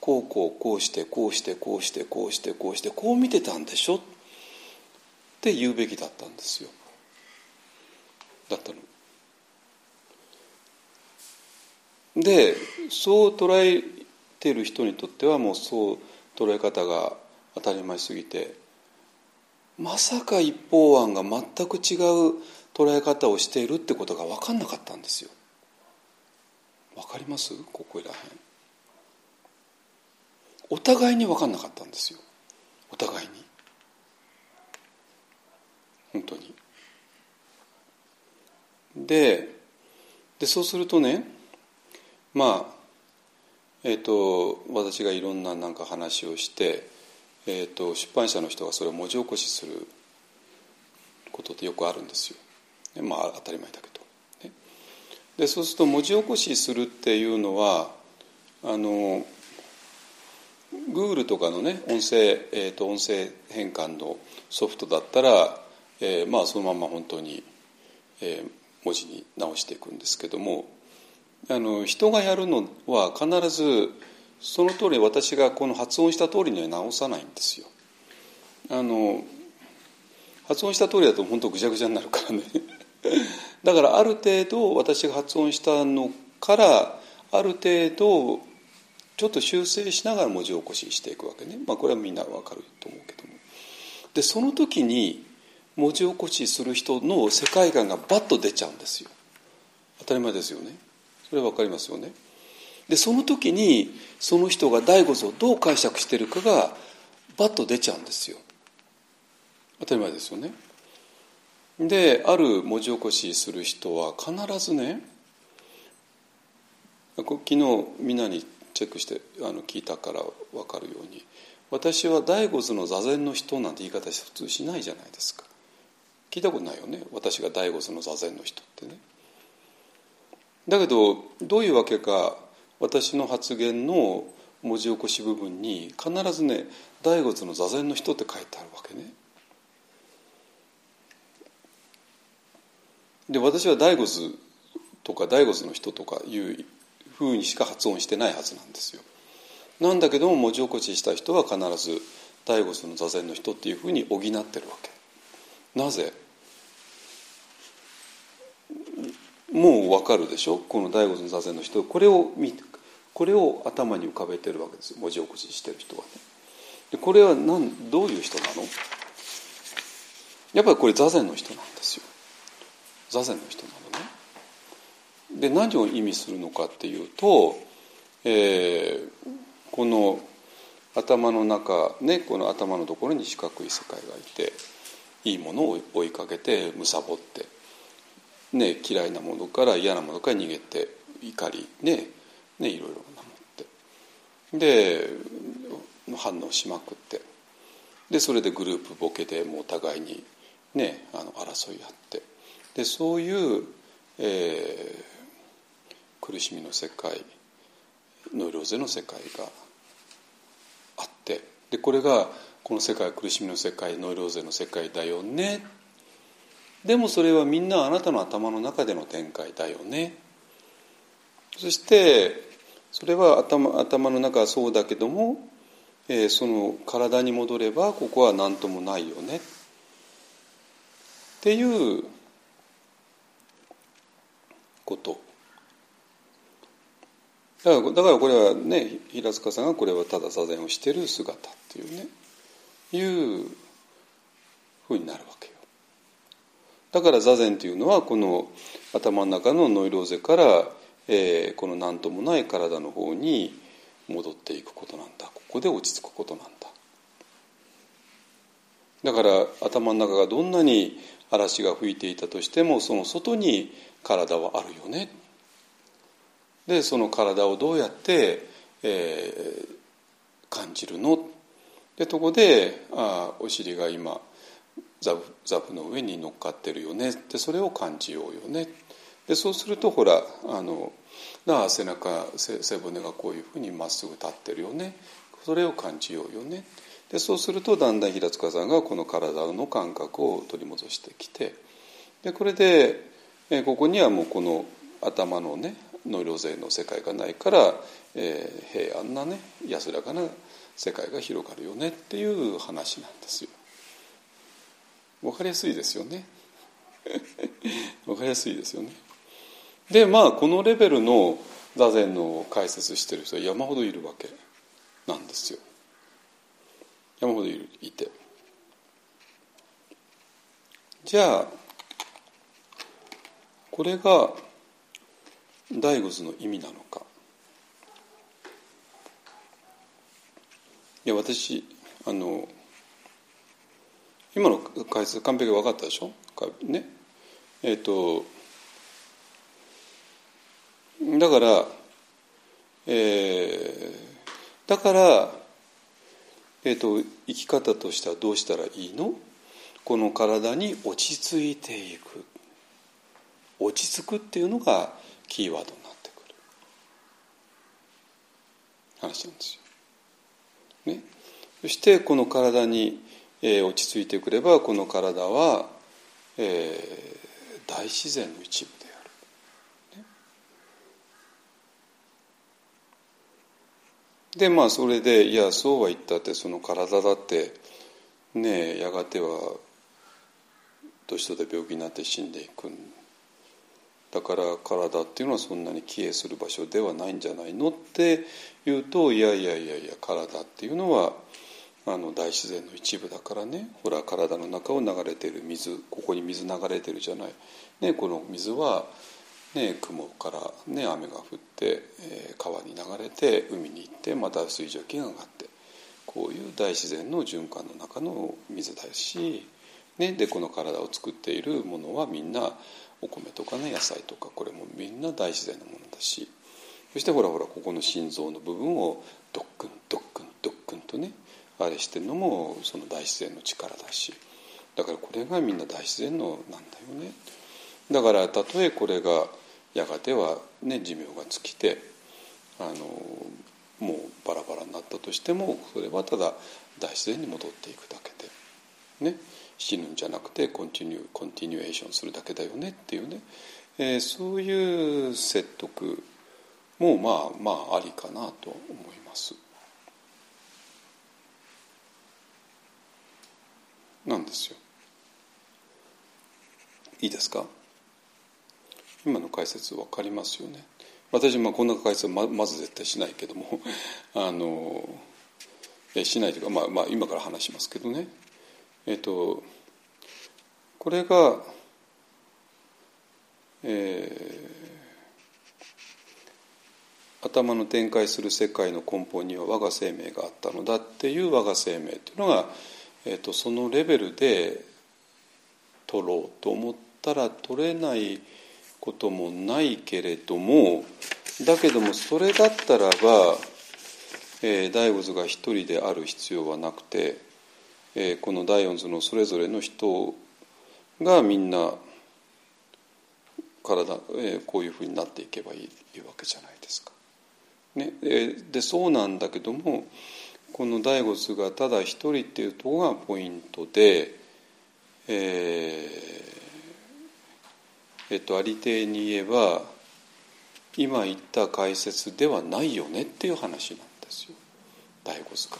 こうこうこうしてこうしてこうしてこうしてこうしてこう見てたんでしょ？って言うべきだったんですよ。だったの。でそう捉えている人にとってはもうそう捉え方が当たり前すぎてまさか一方案が全く違う捉え方をしているってことが分かんなかったんですよ。分かります？ここらへん。お互いに分かんなかったんですよお互いに。本当にででそうするとねまあえ、ー、と私がいろんななんか話をして、えーと、出版社の人がそれを文字起こしすることってよくあるんですよ。まあ当たり前だけど。ね、でそうすると文字起こしするっていうのはあの Google とかのね音声、えーと音声変換のソフトだったらえー、まあそのまま本当に、えー、文字に直していくんですけどもあの人がやるのは必ずその通り私がこの発音した通りには直さないんですよ。あの発音した通りだと本当ぐちゃぐちゃになるからね。だからある程度私が発音したのからある程度ちょっと修正しながら文字起こししていくわけね、まあ、これはみんなわかると思うけども。でその時に文字起こしする人の世界観がバッと出ちゃうんですよ。当たり前ですよね。それは分かりますよね。でその時にその人が第五図をどう解釈してるかがバッと出ちゃうんですよ。当たり前ですよね。である文字起こしする人は必ずね昨日みんなにチェックしてあの聞いたから分かるように私は第五図の座禅の人なんて言い方普通しないじゃないですか。聞いたことないよね。私が第五図の座禅の人ってね。だけどどういうわけか私の発言の文字起こし部分に必ずね「第五図の座禅の人」って書いてあるわけね。で私は第五図とか第五図の人とかいうふうにしか発音してないはずなんですよ。なんだけども文字起こしした人は必ず第五図の座禅の人っていうふうに補ってるわけ。なぜ？もう分かるでしょ？この第五の座禅の人。これを見てこれを頭に浮かべてるわけです。文字起こししてる人は。ね。でこれは何どういう人なの？やっぱりこれ座禅の人なんですよ。座禅の人なのね。で何を意味するのかっていうと、えー、この頭の中ねこの頭のところに四角い世界がいていいものを追いかけて貪って、ね、嫌いなものから嫌なものから逃げて怒りねねいろいろなもって。で反応しまくって。でそれでグループボケでもうお互いにねあの争い合って。でそういう、えー、苦しみの世界ノイローゼの世界があって。でこれがこの世界は苦しみの世界ノイローゼの世界だよねでもそれはみんなあなたの頭の中での展開だよね。そしてそれは頭頭の中はそうだけども、えー、その体に戻ればここは何ともないよね。っていうこと。だからだからこれはね平塚さんがこれはただ座禅をしてる姿っていうね。いうふうになるわけよ。だから座禅っていうのはこの頭の中のノイローゼからえー、この何ともない体の方に戻っていくことなんだ。ここで落ち着くことなんだ。だから頭の中がどんなに嵐が吹いていたとしてもその外に体はあるよね。でその体をどうやって、えー、感じるの？でとこであお尻が今座布の上に乗っかってるよね。でそれを感じようよね。でそうするとほらあのな背中背骨がこういうふうにまっすぐ立ってるよね。それを感じようよね。でそうするとだんだん平塚さんがこの体の感覚を取り戻してきてでこれで、えここにはもうこの頭のねノイロゼの世界がないから、えー、平安なね安らかな世界が広がるよねっていう話なんですよ。わかりやすいですよね。わかりやすいですよね。でまあこのレベルの座禅の解説してる人は山ほどいるわけなんですよ山ほどいるいてじゃあこれが第五図の意味なのかいや私あの今の解説完璧分かったでしょ？ね？えっ、ー、とだから、えー、だから、えーと、生き方としてはどうしたらいいの？この体に落ち着いていく。落ち着くっていうのがキーワードになってくる。話なんですよ。ね、そしてこの体に、えー、落ち着いてくればこの体は、えー、大自然の一部である。でまあそれでいやそうは言ったってその体だってねえやがては年取って病気になって死んでいくんだから体っていうのはそんなに帰依する場所ではないんじゃないのって言うといやいやいやいや体っていうのはあの大自然の一部だからね。ほら体の中を流れてる水。ここに水流れてるじゃない、ね、この水は、ね、雲から、ね、雨が降って、えー、川に流れて海に行ってまた水蒸気が上がって。こういう大自然の循環の中の水だし、ね、でこの体を作っているものはみんなお米とかね野菜とかこれもみんな大自然のものだし。そしてほらほらここの心臓の部分をドックンドックンドックンとねあれしてるのもその大自然の力だし。だからこれがみんな大自然のなんだよね。だからたとえこれがやがては、ね、寿命が尽きてあのもうバラバラになったとしてもそれはただ大自然に戻っていくだけで、ね、死ぬんじゃなくて continue continuation するだけだよねっていうね、えー、そういう説得もまあまあありかなと思います。なんですよ。いいですか？今の解説分かりますよね？私まあこんな解説はままず絶対しないけども あのえしないというか、まあ、まあ今から話しますけどねえっとこれがえー、頭の展開する世界の根本には我が生命があったのだっていう我が生命っていうのがえーと、そのレベルで取ろうと思ったら取れないこともないけれどもだけどもそれだったらば、えー、大仏が一人である必要はなくて、えー、この大恩図のそれぞれの人がみんな体、えー、こういうふうになっていけばいいいいわけじゃないですか。ね、でそうなんだけどもこの大仏がただ一人っていうとこがポイントで、えー、えっとありていに言えば今言った解説ではないよねっていう話なんですよ大仏が。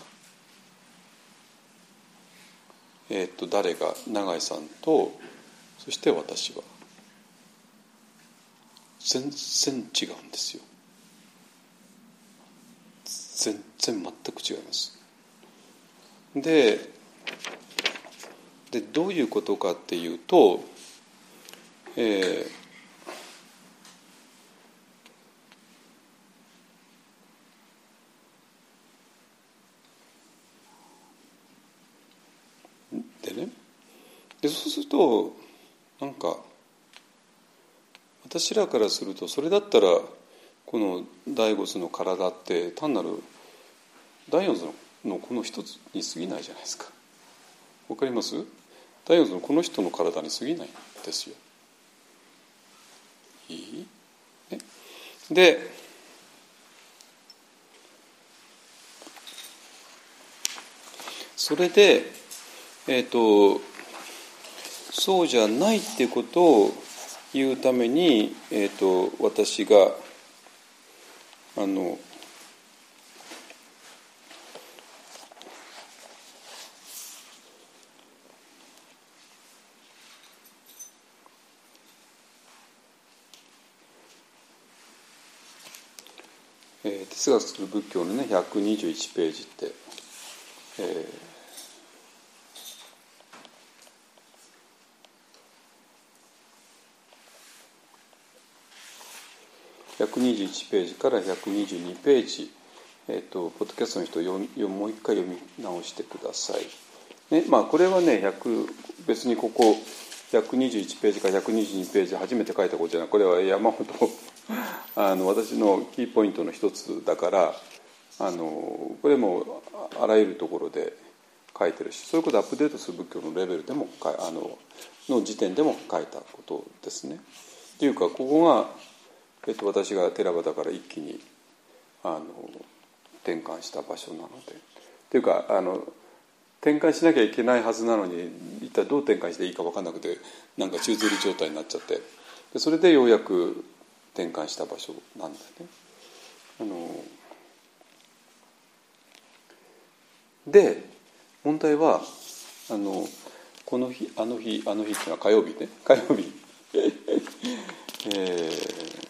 えっと誰が？永井さんとそして私は全然違うんですよ。全然全く違います。ででどういうことかっていうと、えー、でねそうするとなんか私らからするとそれだったらこの大仏の体って単なる第四図のこの一つに過ぎないじゃないですか。わかります？第四図のこの人の体に過ぎないんですよ。いい、ね、でそれでえっ、ー、とそうじゃないってことを言うために、えーと私があのえー、哲学する仏教のね121ページって、えー、121ページから122ページ、えーと、ポッドキャストの人読読もう一回読み直してください。ねまあ、これはね別にここ121ページから122ページ初めて書いたことじゃないこれは山本あの私のキーポイントの一つだからあのこれもあらゆるところで書いてるしそういうことをアップデートする仏教のレベルでもあのの時点でも書いたことですね。っていうかここが、えっと、私が寺端から一気にあの転換した場所なので。っていうかあの転換しなきゃいけないはずなのに一体どう転換していいか分かんなくてなんか宙づり状態になっちゃってでそれでようやく転換した場所なんだよね。あので問題はあのこの日あの日あの日っていうのは火曜日ね火曜日 えー、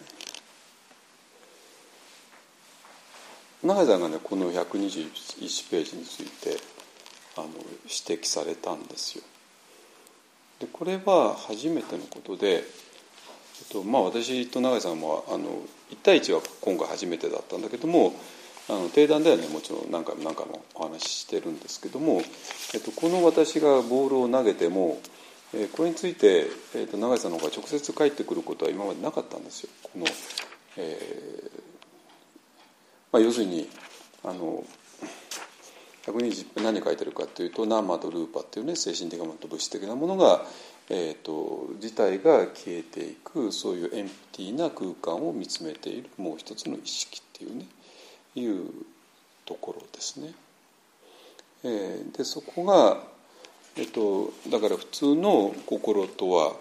永井さんがねこの121ページについてあの指摘されたんですよ。でこれは初めてのことで、えっとまあ、私と永井さんもあの1対1は今回初めてだったんだけどもあの定談ではねもちろん何回も何回もお話ししてるんですけども、えっと、この私がボールを投げても、え、これについて、えっと、永井さんの方が直接返ってくることは今までなかったんですよ。このえーまあ、要するにあの120何書いてるかというとナーマとルーパっていうね精神的なものと物質的なものが、えーと、自体が消えていくそういうエンプティーな空間を見つめているもう一つの意識っていうねいうところですね。えー、でそこが、えっと、だから普通の心とは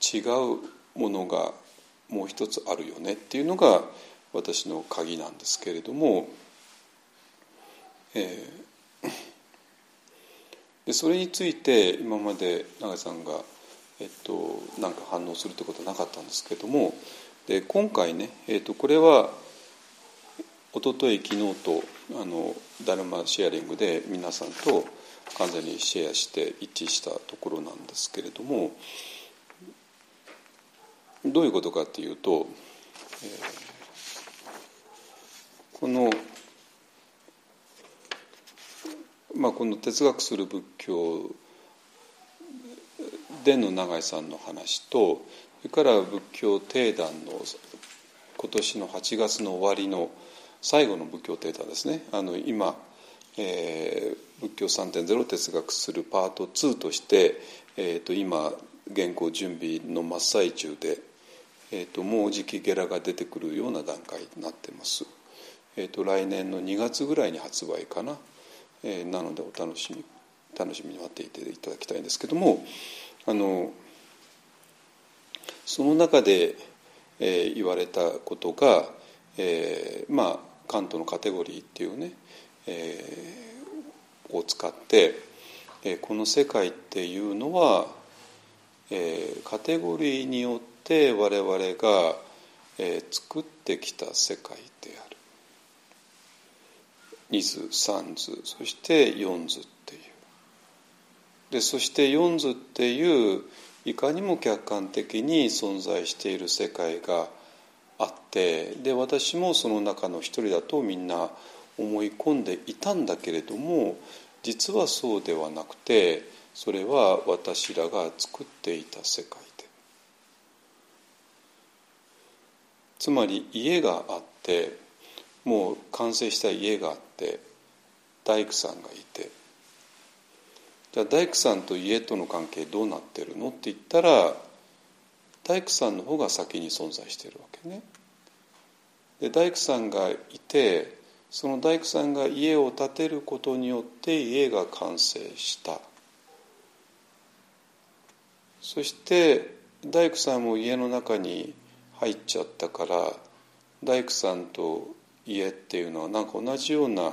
違うものがもう一つあるよねっていうのが私の鍵なんですけれども、えー、でそれについて今まで永井さんが、えっと、なんか反応するってことはなかったんですけれどもで今回ね、えっと、これは一昨日昨日とあのダルマシェアリングで皆さんと完全にシェアして一致したところなんですけれどもどういうことかっていうと、えー、この、まあ、この哲学する仏教での永井さんの話とそれから仏教定談の今年の8月の終わりの最後の仏教データですね。あの今、えー、仏教3.0哲学するパート2として、えーと、今原稿準備の真っ最中で、えーと、もうじきゲラが出てくるような段階になってます、えーと、来年の2月ぐらいに発売かな、えー、なのでお楽しみ楽しみに待っていていただきたいんですけどもあのその中で、えー、言われたことが、えー、まあカントのカテゴリーっていうね、えー、を使って、えー、この世界っていうのは、えー、カテゴリーによって我々が、えー、作ってきた世界である。2図3図そして4図っていう。でそして4図っていういかにも客観的に存在している世界があってで私もその中の一人だとみんな思い込んでいたんだけれども実はそうではなくてそれは私らが作っていた世界で。つまり家があってもう完成した家があって大工さんがいてじゃあ大工さんと家との関係どうなってるのって言ったら大工さんの方が先に存在してるわけね。で大工さんがいてその大工さんが家を建てることによって家が完成したそして大工さんも家の中に入っちゃったから大工さんと家っていうのはなんか同じような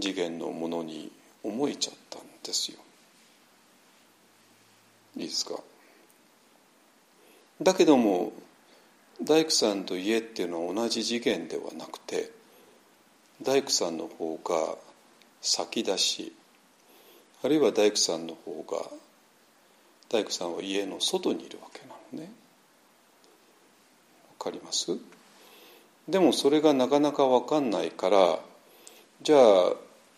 次元のものに思えちゃったんですよ。いいですか？だけども大工さんと家っていうのは同じ次元ではなくて大工さんの方が先出しあるいは大工さんの方が大工さんは家の外にいるわけなのね。わかります？でもそれがなかなか分かんないからじゃあ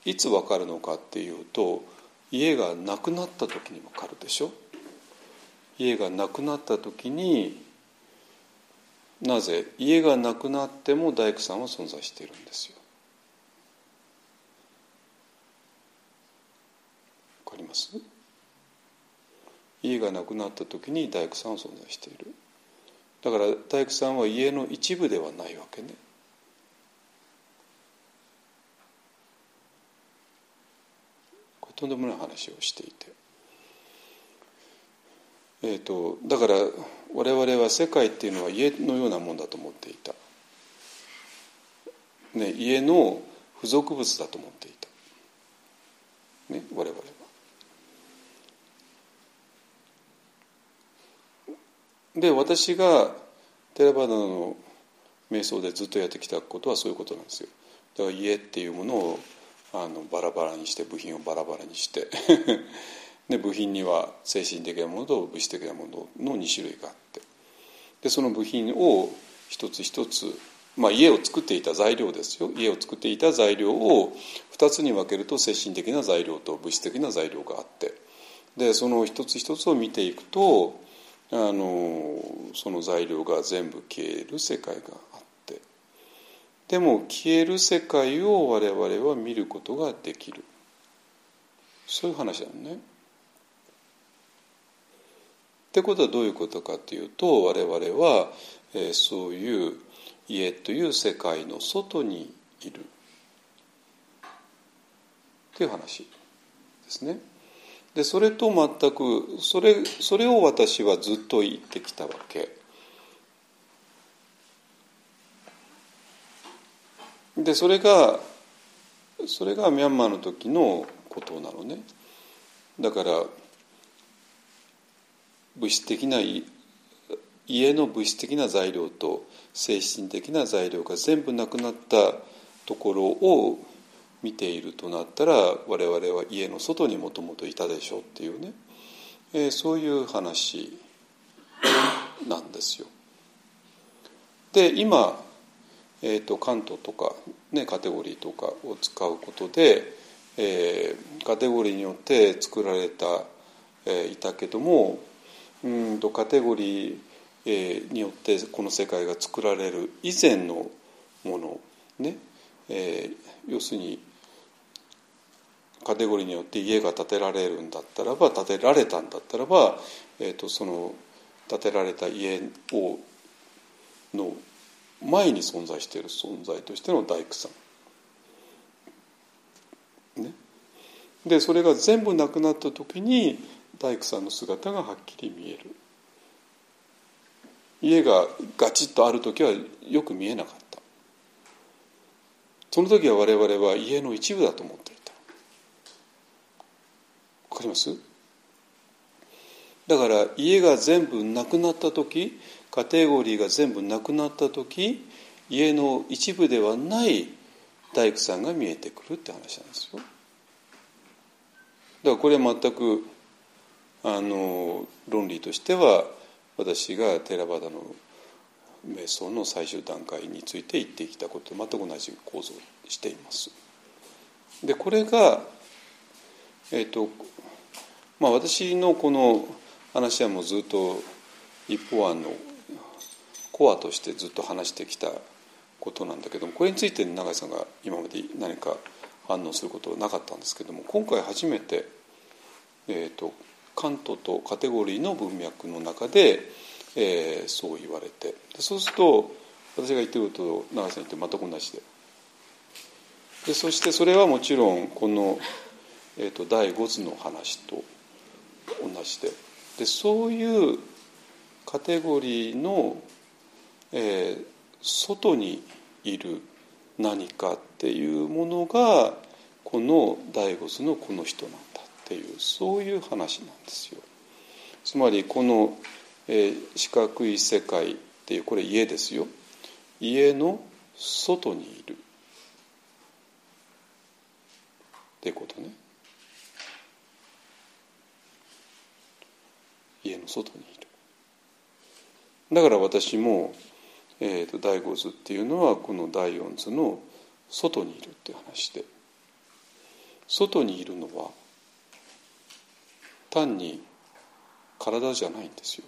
いつ分かるのかっていうと家がなくなった時に分かるでしょ？家がなくなった時になぜ？家がなくなっても大工さんは存在しているんですよ。わかります？家がなくなった時に大工さんは存在している。だから大工さんは家の一部ではないわけね。とんでもない話をしていて。えーと、だから我々は世界っていうのは家のようなもんだと思っていた、ね、家の付属物だと思っていた、ね、我々で私がテラバダの瞑想でずっとやってきたことはそういうことなんですよ。だから家っていうものをあのバラバラにして部品をバラバラにして。で部品には精神的なものと物質的なものの2種類があって。でその部品を一つ一つ、まあ、家を作っていた材料ですよ。家を作っていた材料を2つに分けると精神的な材料と物質的な材料があって。でその一つ一つを見ていくとあのその材料が全部消える世界があってでも消える世界を我々は見ることができるそういう話なのね。ってことはどういうことかというと我々は、えー、そういう家という世界の外にいるっていう話ですね。でそれと全くそれそれを私はずっと言ってきたわけ。でそれがそれがミャンマーの時のことなのね。だから物質的な家の物質的な材料と精神的な材料が全部なくなったところを見ているとなったら我々は家の外にもともといたでしょうっていうね、えー、そういう話なんですよ。で今、えーと、関東とか、ね、カテゴリーとかを使うことで、えー、カテゴリーによって作られた、えー、いたけどもうんとカテゴリー、えー、によってこの世界が作られる以前のものね、えー、要するにカテゴリーによって家が建てられるんだったらば建てられたんだったらば、えーと、その建てられた家をの前に存在している存在としての大工さん。ね、でそれが全部なくなった時に大工さんの姿がはっきり見える。家がガチッとある時はよく見えなかった。その時は我々は家の一部だと思っていわかります？だから家が全部なくなった時カテゴリーが全部なくなった時家の一部ではない大工さんが見えてくるって話なんですよだからこれは全くあの論理としては私がテラバダの瞑想の最終段階について言ってきたことと全く同じ構造しています。でこれが、えーとまあ、私のこの話はもうずっと一方案のコアとしてずっと話してきたことなんだけどもこれについて永井さんが今まで何か反応することはなかったんですけども今回初めて、えーとカントとカテゴリーの文脈の中で、えー、そう言われてそうすると私が言ってること長井さん言って全く同じで。でそしてそれはもちろんこの、えーと、第五図の話と同じででそういうカテゴリーの、えー、外にいる何かっていうものがこの第五図のこの人なんだっていうそういう話なんですよ。つまりこの、えー、四角い世界っていうこれ家ですよ。家の外にいる。っていうことね。家の外にいる。だから私も、えーと、第五図っていうのはこの第四図の外にいるって話で。外にいるのは単に体じゃないんですよ。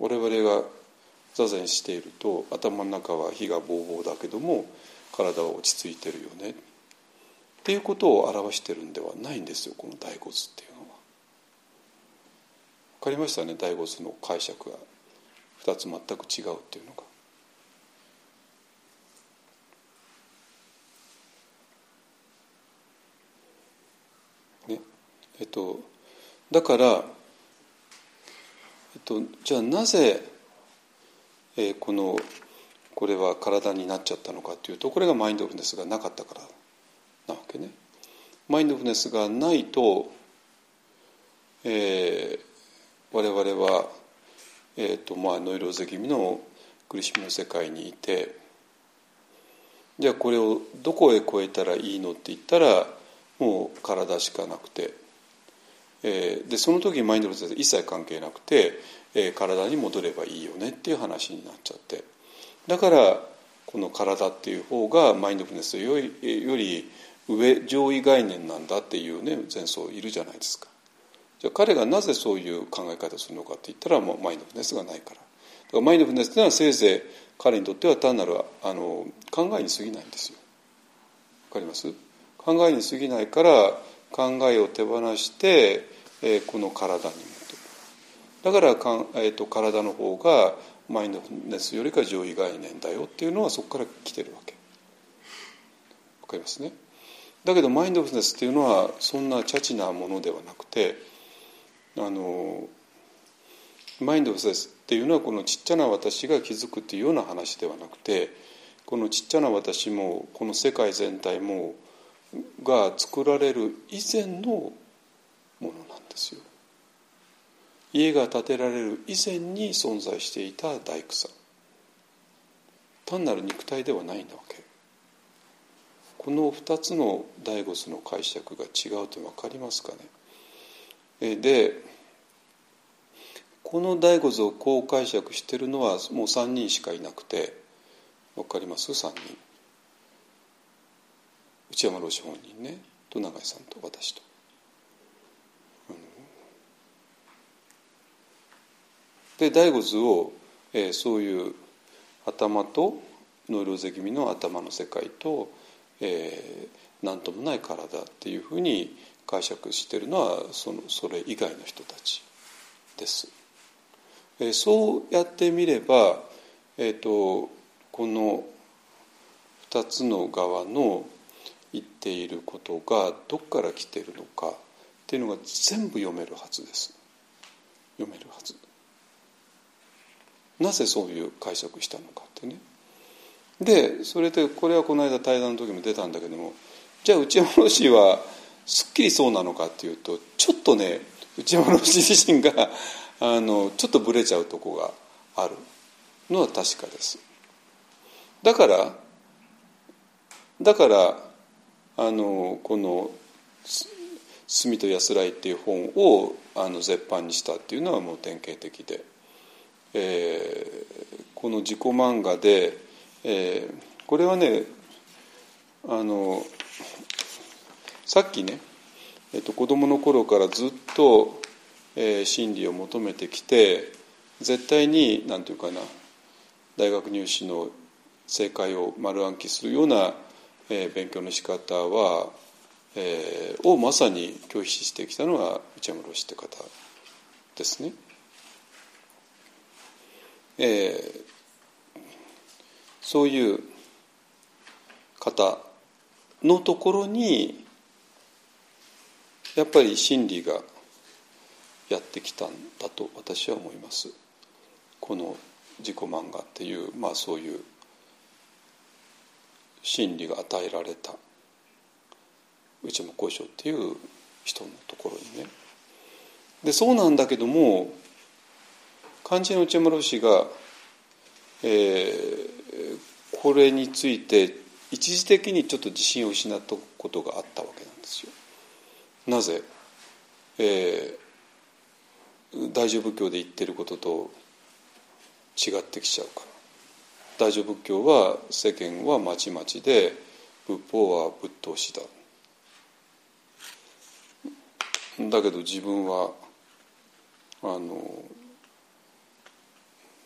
我々が座禅していると頭の中は火がぼうぼうだけども体は落ち着いてるよね。っていうことを表してるんではないんですよこの大骨っていうのは。分かりましたね？大骨の解釈が2つ全く違うっていうのが。えっと、だから、えっと、じゃあなぜ、えー、このこれは体になっちゃったのかというとこれがマインドフルネスがなかったからなわけね。マインドフネスがないとえー、我々は、えーとまあ、ノイローゼ気味の苦しみの世界にいてじゃあこれをどこへ超えたらいいのって言ったらもう体しかなくて、えー、でその時マインドフルネス一切関係なくて、えー、体に戻ればいいよねっていう話になっちゃってだからこの体っていう方がマインドフルネスよりより上上位概念なんだっていうね前奏いるじゃないですか。じゃあ彼がなぜそういう考え方をするのかって言ったらもうマインドフネスがないからだ。からマインドフネスというのはせいぜい彼にとっては単なるあの考えに過ぎないんですよ。わかります？考えに過ぎないから考えを手放して、えー、この体に戻る。だからか、えーと、体の方がマインドフネスよりか上位概念だよっていうのはそこから来てるわけ。わかりますね？だけどマインドフルネスっていうのはそんなチャチなものではなくてあのマインドフルネスっていうのはこのちっちゃな私が気づくっていうような話ではなくてこのちっちゃな私もこの世界全体もが作られる以前のものなんですよ。家が建てられる以前に存在していた大工さん単なる肉体ではないんだわけこの2つの大仏の解釈が違うと分かりますかね？でこの醍醐図をこう解釈してるのはもう3人しかいなくて分かります？3人。内山老師本人ね。と永井さんと私と。で醍醐図を、えー、そういう頭とノイローゼ気味の頭の世界と、えー、何ともない体っていうふうに解釈してるのはそのそれ以外の人たちです。えそうやってみれば、えーと、この2つの側の言っていることがどこから来てるのかっていうのが全部読めるはずです。読めるはず。なぜそういう解釈したのかってね。でそれでこれはこの間対談の時も出たんだけどもじゃあ内山老師はすっきりそうなのかっていうとちょっとね内山老師自身が あのちょっとブレちゃうとこがあるのは確かです。だからだからあのこの「罪と安らい」っていう本をあの絶版にしたっていうのはもう典型的で、えー、この自己漫画で、えー、これはねあのさっきね、えっと、子供の頃からずっとえー、真理を求めてきて絶対に何て言うかな大学入試の正解を丸暗記するような、えー、勉強の仕方は、えー、をまさに拒否してきたのが内山老師って方ですね。えー、そういう方のところにやっぱり真理がやってきたんだと私は思います。この自己漫画っていうまあそういう真理が与えられた内山交渉っていう人のところにね。でそうなんだけども漢字の内山老師が、えー、これについて一時的にちょっと自信を失ったことがあったわけなんですよ。なぜ、え大乗仏教で言ってることと違ってきちゃうか。大乗仏教は世間はまちまちで仏法は仏道師だ。だけど自分はあの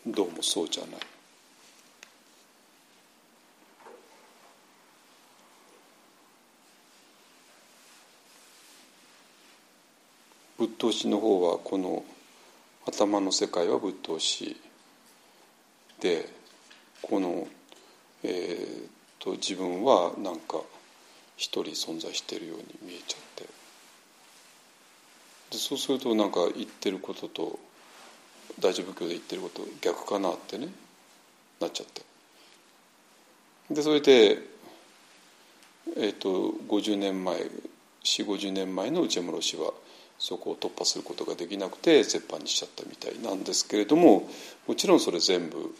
どうもそうじゃない。仏道師の方はこの頭の世界は仏道師でこの、えーと、自分はなんか一人存在しているように見えちゃって。でそうするとなんか言ってることと大乗仏教で言ってること逆かなってねなっちゃって。でそれで、えーと、50年前4 5 0年前の内山老師はそこを突破することができなくて折半にしちゃったみたいなんですけれどももちろんそれ全部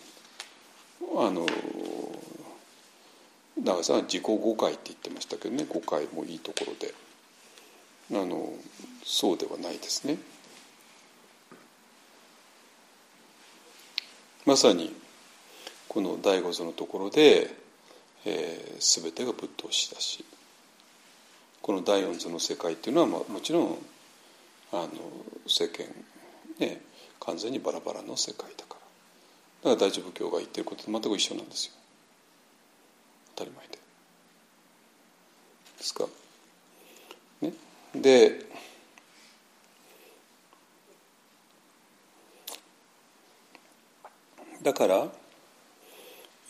あの長さんは自己誤解って言ってましたけどね誤解もいいところであのそうではないですね。まさにこの第五図のところで、えー、全てがぶっ通しだしこの第四図の世界っていうのは、まあ、もちろんあの世間ね完全にバラバラの世界だから。だから大乗仏教が言ってることと全く一緒なんですよ。当たり前で。ですか。ね。でだから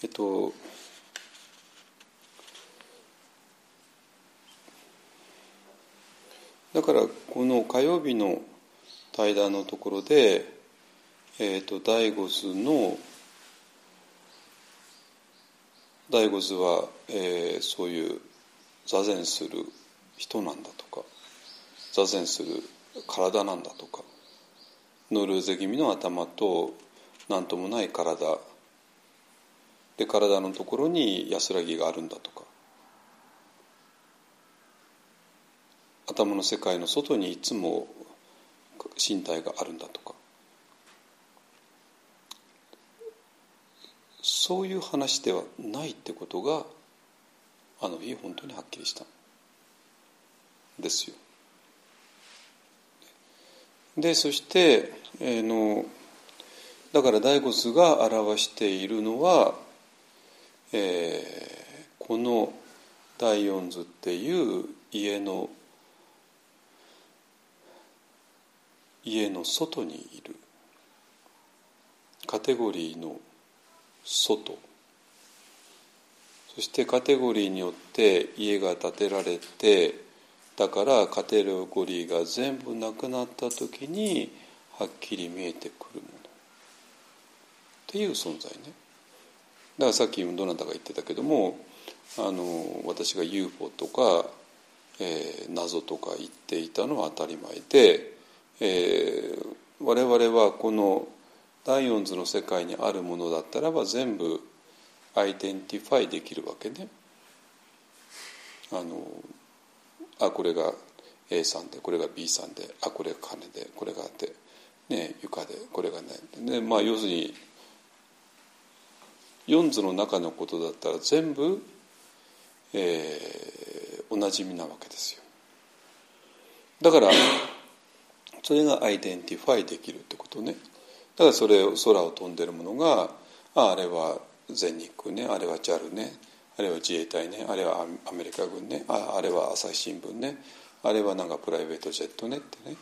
えっとだからこの火曜日の対談のところで、えーと、第五図の第五図は、えー、そういう座禅する人なんだとか座禅する体なんだとかノルーゼ気味の頭と何ともない体。で体のところに安らぎがあるんだとか。頭の世界の外にいつも身体があるんだとかそういう話ではないってことがあの日本当にはっきりしたんですよ。でそして、えー、のだから大仏が表しているのは、えー、この第四図っていう家の家の外にいる。カテゴリーの外。そしてカテゴリーによって家が建てられてだからカテゴリーが全部なくなった時にはっきり見えてくるもの。っていう存在ね。だからさっきどなたが言ってたけどもあの私が UFO とか、えー、謎とか言っていたのは当たり前でえー、我々はこの第四図の世界にあるものだったらば全部 identify できるわけね。あのあこれが A さんでこれが B さんであこれが金でこれがで、ね、床でこれがねで、まあ、要するに四図の中のことだったら全部、えー、おなじみなわけですよ。だからそれが identify できるってことね。だからそれを空を飛んでるものがああれは全日空ね。あれは JAL ね。あれは自衛隊ね。あれはアメリカ軍ね。ああれは朝日新聞ね。あれはなんかプライベートジェットねってね。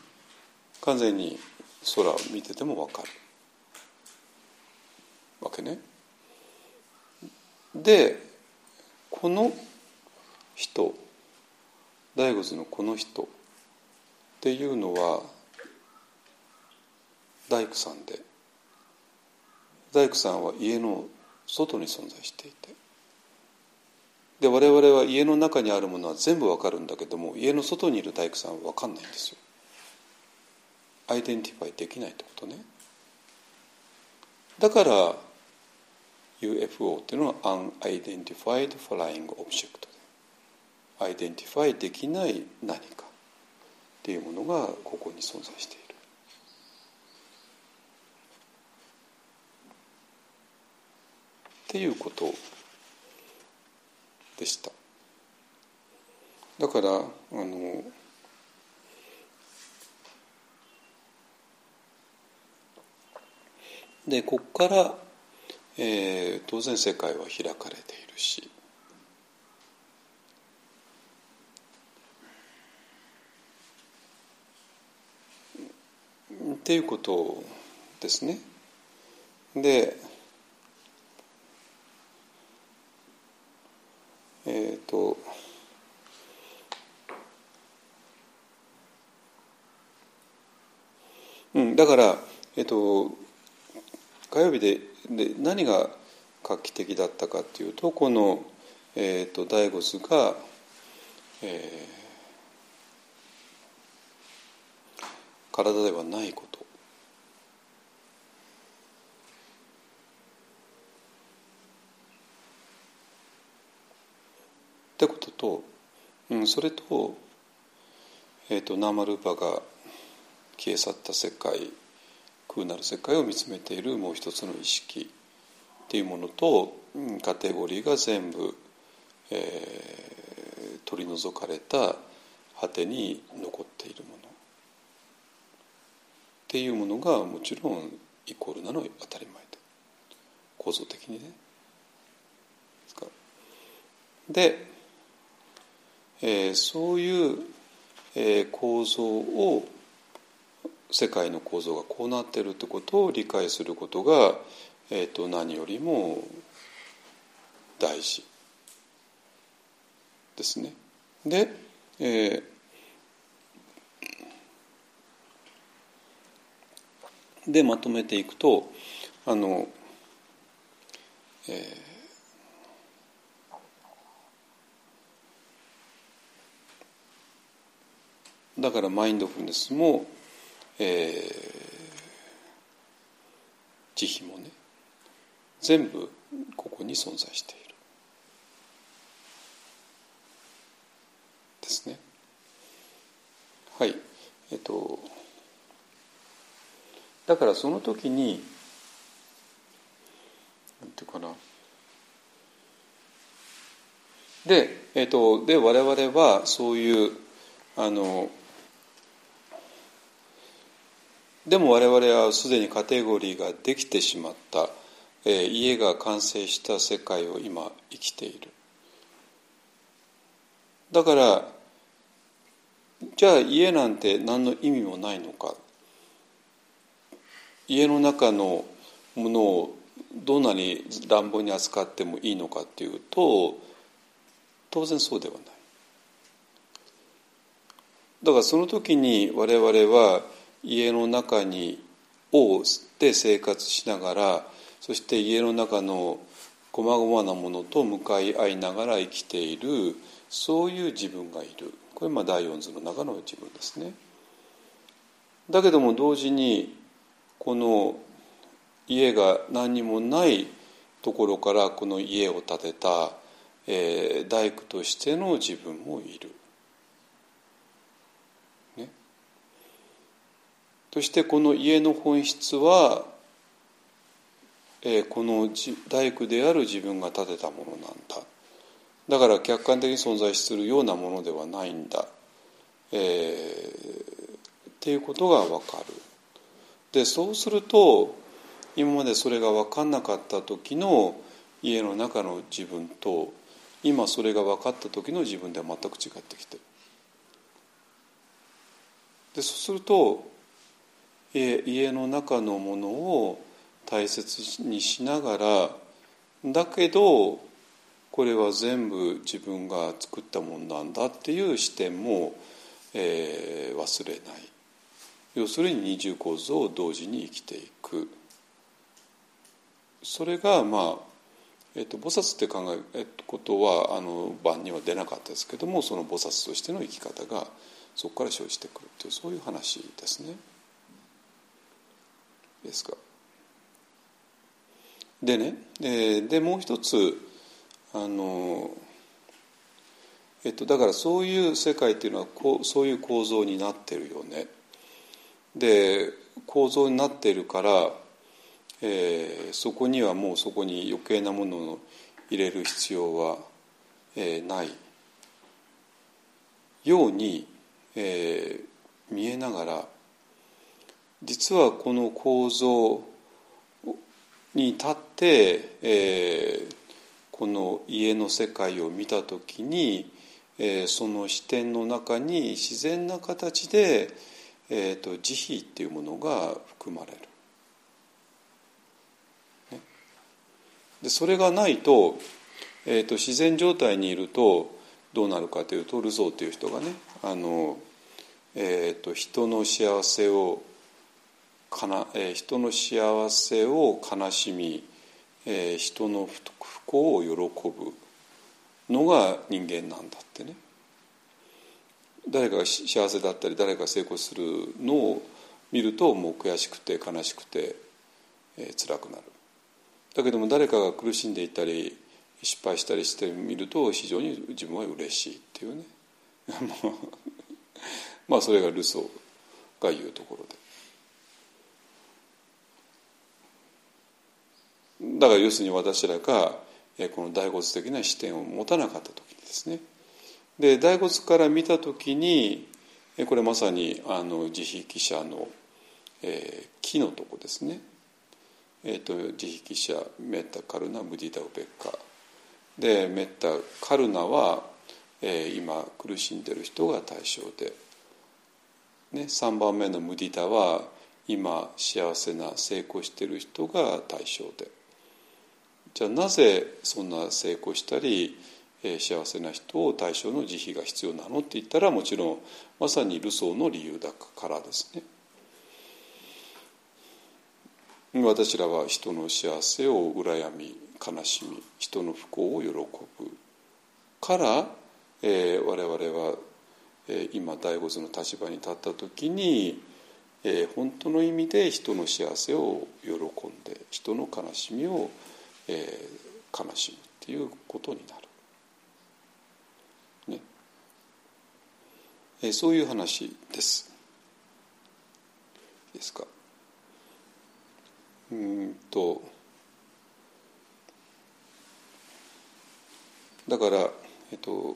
完全に空を見てても分かる。わけね。でこの人大仏のこの人っていうのは大工さんで。大工さんは家の外に存在していて。で我々は家の中にあるものは全部わかるんだけども家の外にいる大工さんは分かんないんですよ。 identify できないってことね。だから UFO っていうのは Unidentified Flying Object identify できない何かっていうものがここに存在している。ていうことでしただからあのでここから、えー、当然世界は開かれているしっていうことですね。でえっ、ー、とうん、だから、えっ、ー、と、火曜日でで何が画期的だったかっていうとこの、えーと、第五図が、えー、体ではないことってこと、うん、それと,、えーと、ナーマルーパが消え去った世界空なる世界を見つめているもう一つの意識っていうものと、うん、カテゴリーが全部、えー、取り除かれた果てに残っているもの。っていうものがもちろんイコールなのは当たり前で構造的にね。で、えー、そういう、えー、構造を世界の構造がこうなっているってことを理解することが、えーと、何よりも大事ですね。で、えー、でまとめていくとあの、えー、だからマインドフルネスも、えー、慈悲もね全部ここに存在している。ですね。はい。えっとだからその時になんていうかな。で,、えっと、で我々はそういうあのでも我々はすでにカテゴリーができてしまったえー、家が完成した世界を今生きている。だからじゃあ家なんて何の意味もないのか。家の中のものをどんなに乱暴に扱ってもいいのかっていうと当然そうではない。だからその時に我々は家の中にをで生活しながらそして家の中のこまごまなものと向かい合いながら生きているそういう自分がいるこれまあ第四図の中の自分ですね。だけども同時にこの家が何にもないところからこの家を建てた、えー、大工としての自分もいる。そしてこの家の本質はえー、この大工である自分が建てたものなんだだから客観的に存在するようなものではないんだ、えー、っていうことが分かる。でそうすると今までそれが分かんなかった時の家の中の自分と今それが分かった時の自分では全く違ってきてる。でそうすると、家の中のものを大切にしながらだけどこれは全部自分が作ったものなんだっていう視点も、えー、忘れない要するに二重構造を同時に生きていくそれがまあ、えーと、菩薩って考えることはあの盤には出なかったですけどもその菩薩としての生き方がそこから生じてくるというそういう話ですね。ですか。でね、えー、でもう一つあの、えっと、だからそういう世界っていうのはこうそういう構造になってるよね。で構造になってるから、えー、そこにはもうそこに余計なものを入れる必要は、えー、ないように、えー、見えながら実はこの構造に立って、えー、この家の世界を見た時に、えー、その視点の中に自然な形で、えーと、慈悲っていうものが含まれる。ね、でそれがないと,、えーと、自然状態にいるとどうなるかというとルゾーという人がねあの、えーと人の幸せをかな、えー、人の幸せを悲しみ、えー、人の不幸を喜ぶのが人間なんだってね。誰かが幸せだったり誰かが成功するのを見るともう悔しくて悲しくて、えー、辛くなる。だけども誰かが苦しんでいたり失敗したりしてみると非常に自分は嬉しいっていうね。まあそれがルソーが言うところで。だから要するに私らがこの大骨的な視点を持たなかった時にですね。で大骨から見た時にこれまさにあの自費記者の、えー、木のとこですね、えーと、自費記者メッタカルナムディタウベッカ。でメッタカルナは、えー、今苦しんでる人が対象で、ね、3番目のムディタは今幸せな成功してる人が対象で。じゃあなぜそんな成功したりえ幸せな人を対象の慈悲が必要なのって言ったらもちろんまさにルソーの理由だからですね。私らは人の幸せを羨み悲しみ人の不幸を喜ぶから、えー、我々は、えー、今第五図の立場に立った時に、えー、本当の意味で人の幸せを喜んで人の悲しみを、えー、悲しむっていうことになる。ねえそういう話です。ですか？うんとだからえっと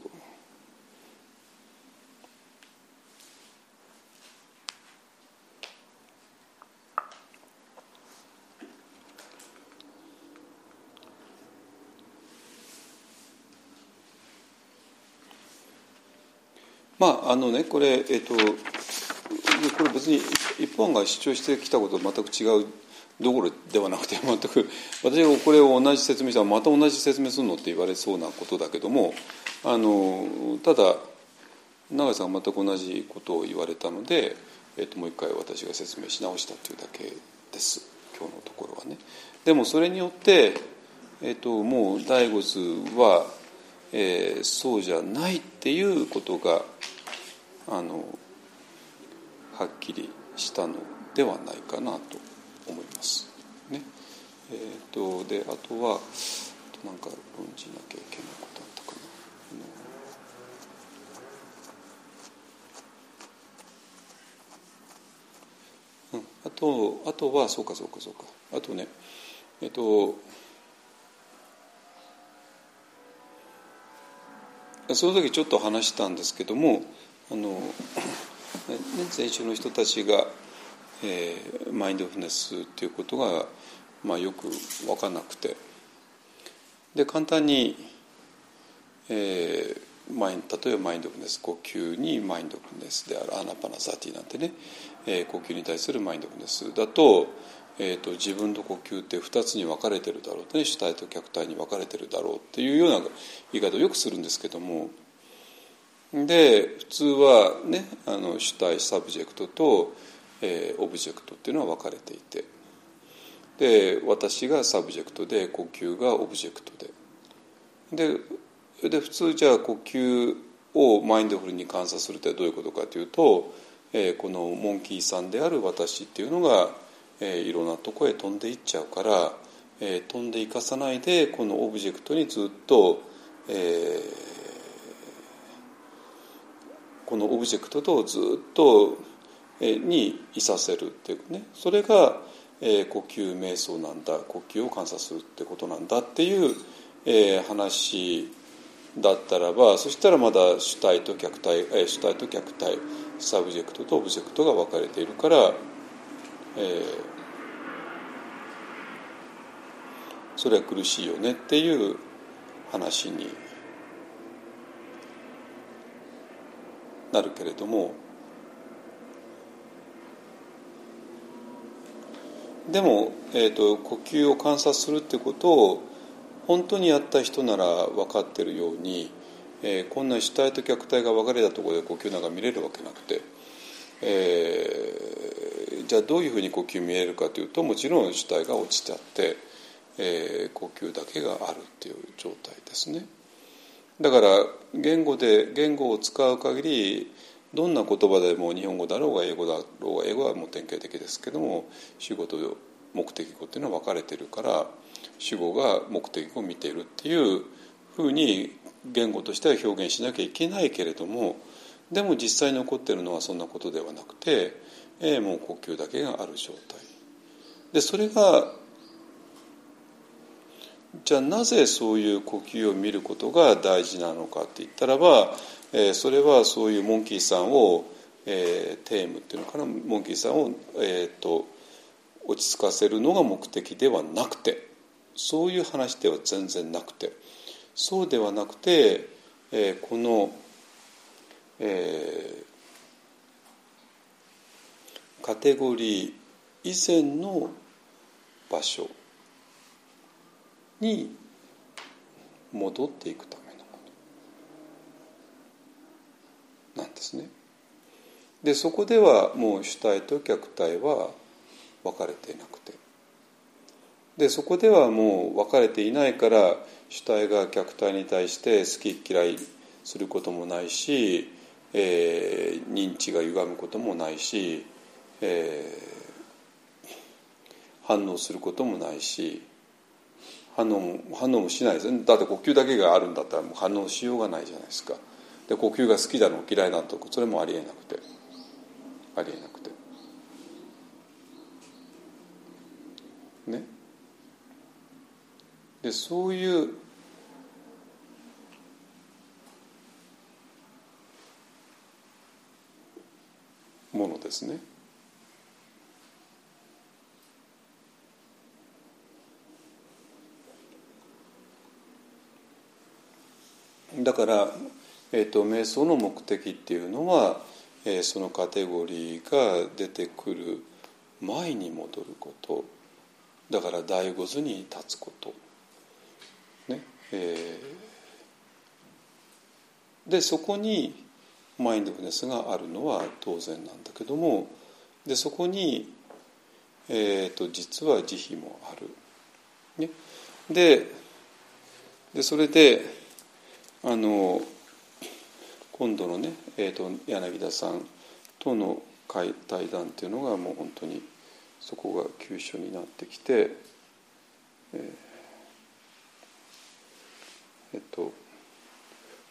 まああのねこれえっとこれ別に一本が主張してきたことと全く違うどころではなくて全く私がこれを同じ説明したらまた同じ説明するのって言われそうなことだけどもあのただ永井さんが全く同じことを言われたので、えっと、もう一回私が説明し直したというだけです今日のところはね。でもそれによって、えっと、もう第五図はえー、そうじゃないっていうことがあのはっきりしたのではないかなと思います。ねえーと、であとは何か論じなきゃいけないことあったかな。うん、あとあとはそうかそうかそうかあとねえっ、とその時ちょっと話したんですけどもあの、ね、前週の人たちが、えー、マインドフネスっていうことが、まあ、よく分かんなくて。で簡単に、えー、マイン例えばマインドフルネス呼吸にマインドフルネスであるアナパナサティなんてね、えー、呼吸に対するマインドフルネスだとえーと、自分の呼吸って2つに分かれてるだろう。ね主体と客体に分かれてるだろうっていうような言い方をよくするんですけども。で普通はねあの主体 subject と、えー、 object っていうのは分かれていて。で私が subject で呼吸が object で。でで普通じゃあ呼吸をマインドフルに観察するってどういうことかというと、えー、このモンキーさんである私っていうのがえー、いろんなとこへ飛んでいっちゃうから、えー、飛んでいかさないでこの object にずっと、えー、この object とずっと、えー、にいさせるっていうね。それが、えー、呼吸瞑想なんだ呼吸を観察するってことなんだっていう、えー、話だったらばそしたらまだ主体と客体、えー、主体と客体 subject と object が分かれているからえー、それは苦しいよねっていう話になるけれどもでも、えーと、呼吸を観察するってことを本当にやった人なら分かってるように、えー、こんな主体と客体が分かれたところで呼吸なんか見れるわけなくて、えじゃあどういうふうに呼吸見えるかというともちろん主体が落ちちゃって、えー、呼吸だけがあるっていう状態ですね。だから言語で言語を使う限り、どんな言葉でも日本語だろうが英語だろうが英語はもう典型的ですけども主語と目的語っていうのは分かれてるから主語が目的語を見ているっていうふうに言語としては表現しなきゃいけないけれどもでも実際に起こってるのはそんなことではなくて、えー、もう呼吸だけがある状態でそれがじゃあなぜそういう呼吸を見ることが大事なのかって言ったらば、えー、それはそういうモンキーさんを、えー、テームっていうのかなモンキーさんを、えーと、落ち着かせるのが目的ではなくてそういう話では全然なくてそうではなくて、えー、この、えー、カテゴリー以前の場所に戻っていくためのものなんですね。でそこではもう主体と客体は分かれていなくてでそこではもう分かれていないから主体が客体に対して好き嫌いすることもないし、えー、認知が歪むこともないし、えー、反応することもないし反応も反応もしないですね。だって呼吸だけがあるんだったらもう反応しようがないじゃないですか。で呼吸が好きだの嫌いだとそれもありえなくて。ありえなくて。ね。でそういうものですね。だから、えーと、瞑想の目的っていうのは、えー、そのカテゴリーが出てくる前に戻ること。だから第五図に立つこと、ね。えー、でそこにマインドフネスがあるのは当然なんだけどもでそこに、えーと、実は慈悲もある。ね、ででそれであの今度のね、えーと、柳田さんとの対談っていうのがもう本当にそこが急所になってきて、えー、えっと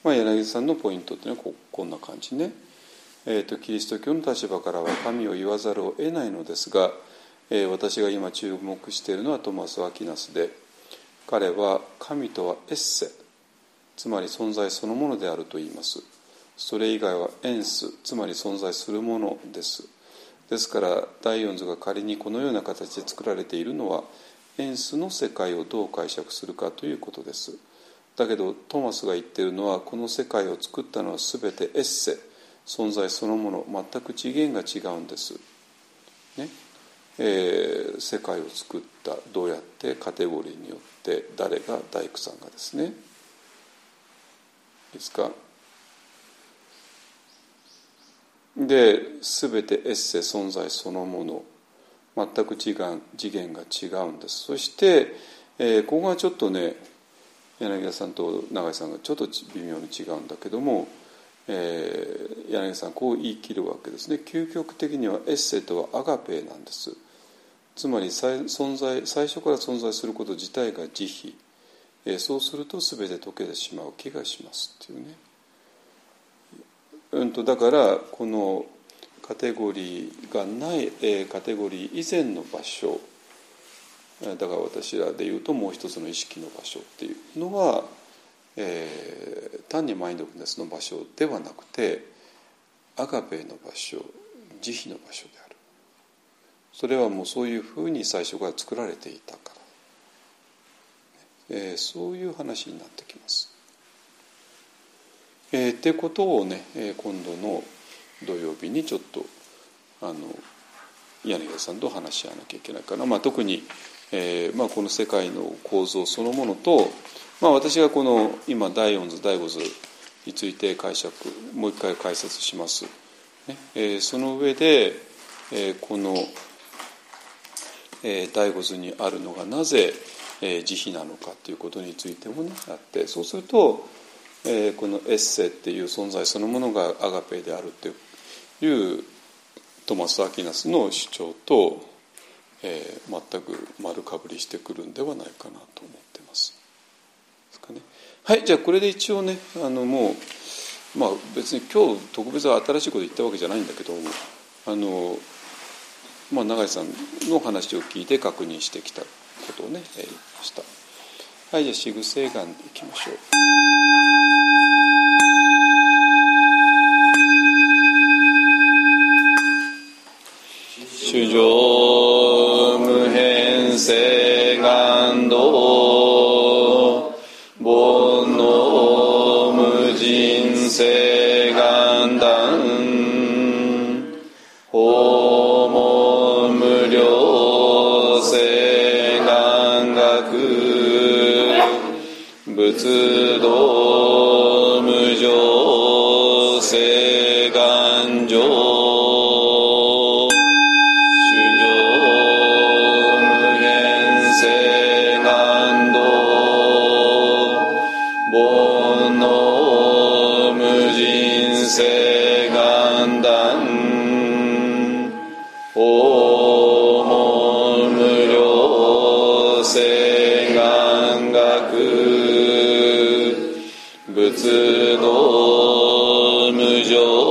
まあ、柳田さんのポイントっていうのはここんな感じね。えーと、キリスト教の立場からは神を言わざるを得ないのですが、えー、私が今注目しているのはトマス・アキナスで彼は神とはエッセつまり存在そのものであると言います。それ以外はエンスつまり存在するものです。ですから第四図が仮にこのような形で作られているのはエンスの世界をどう解釈するかということです。だけどトーマスが言っているのはこの世界を作ったのは全てエッセ存在そのもの全く次元が違うんです、ね。えー、世界を作ったどうやってカテゴリーによって誰が大工さんがですね。ですか？で全てエッセ存在そのもの。全く次元次元が違うんです。そして、えー、ここがちょっとね柳田さんと永井さんがちょっと微妙に違うんだけども、えー、柳田さんこう言い切るわけです。ね究極的にはエッセとはアガペなんです。つまり存在最初から存在すること自体が慈悲。えそうすると全て溶けてしまう気がしますっていうね。うんとだからこのカテゴリーがない、えカテゴリー以前の場所だから私らで言うともう一つの意識の場所っていうのは、えー、単にマインドフルネスの場所ではなくてアガペの場所慈悲の場所であるそれはもうそういうふうに最初から作られていたからえー、そういう話になってきます。えー、ってことをね、えー、今度の土曜日にちょっとあの柳田さんと話し合わなきゃいけないかな、まあ、特に、えーまあ、この世界の構造そのものと、まあ、私がこの今第4図第5図について解釈もう一回解説します。ねえー、その上で、えー、この、えー、第5図にあるのがなぜえー、慈悲なのかということについてもねあってそうすると、えー、このエッセっていう存在そのものがアガペであるっていうトマス・アキナスの主張と、えー、全く丸かぶりしてくるんではないかなと思ってます。ですかね、はいじゃあこれで一応ねあのもう、まあ、別に今日特別は新しいこと言ったわけじゃないんだけどあの、まあ、永井さんの話を聞いて確認してきたことをね言いました。はいじゃあしぐせがんでいきましょう。主上無変性仏道道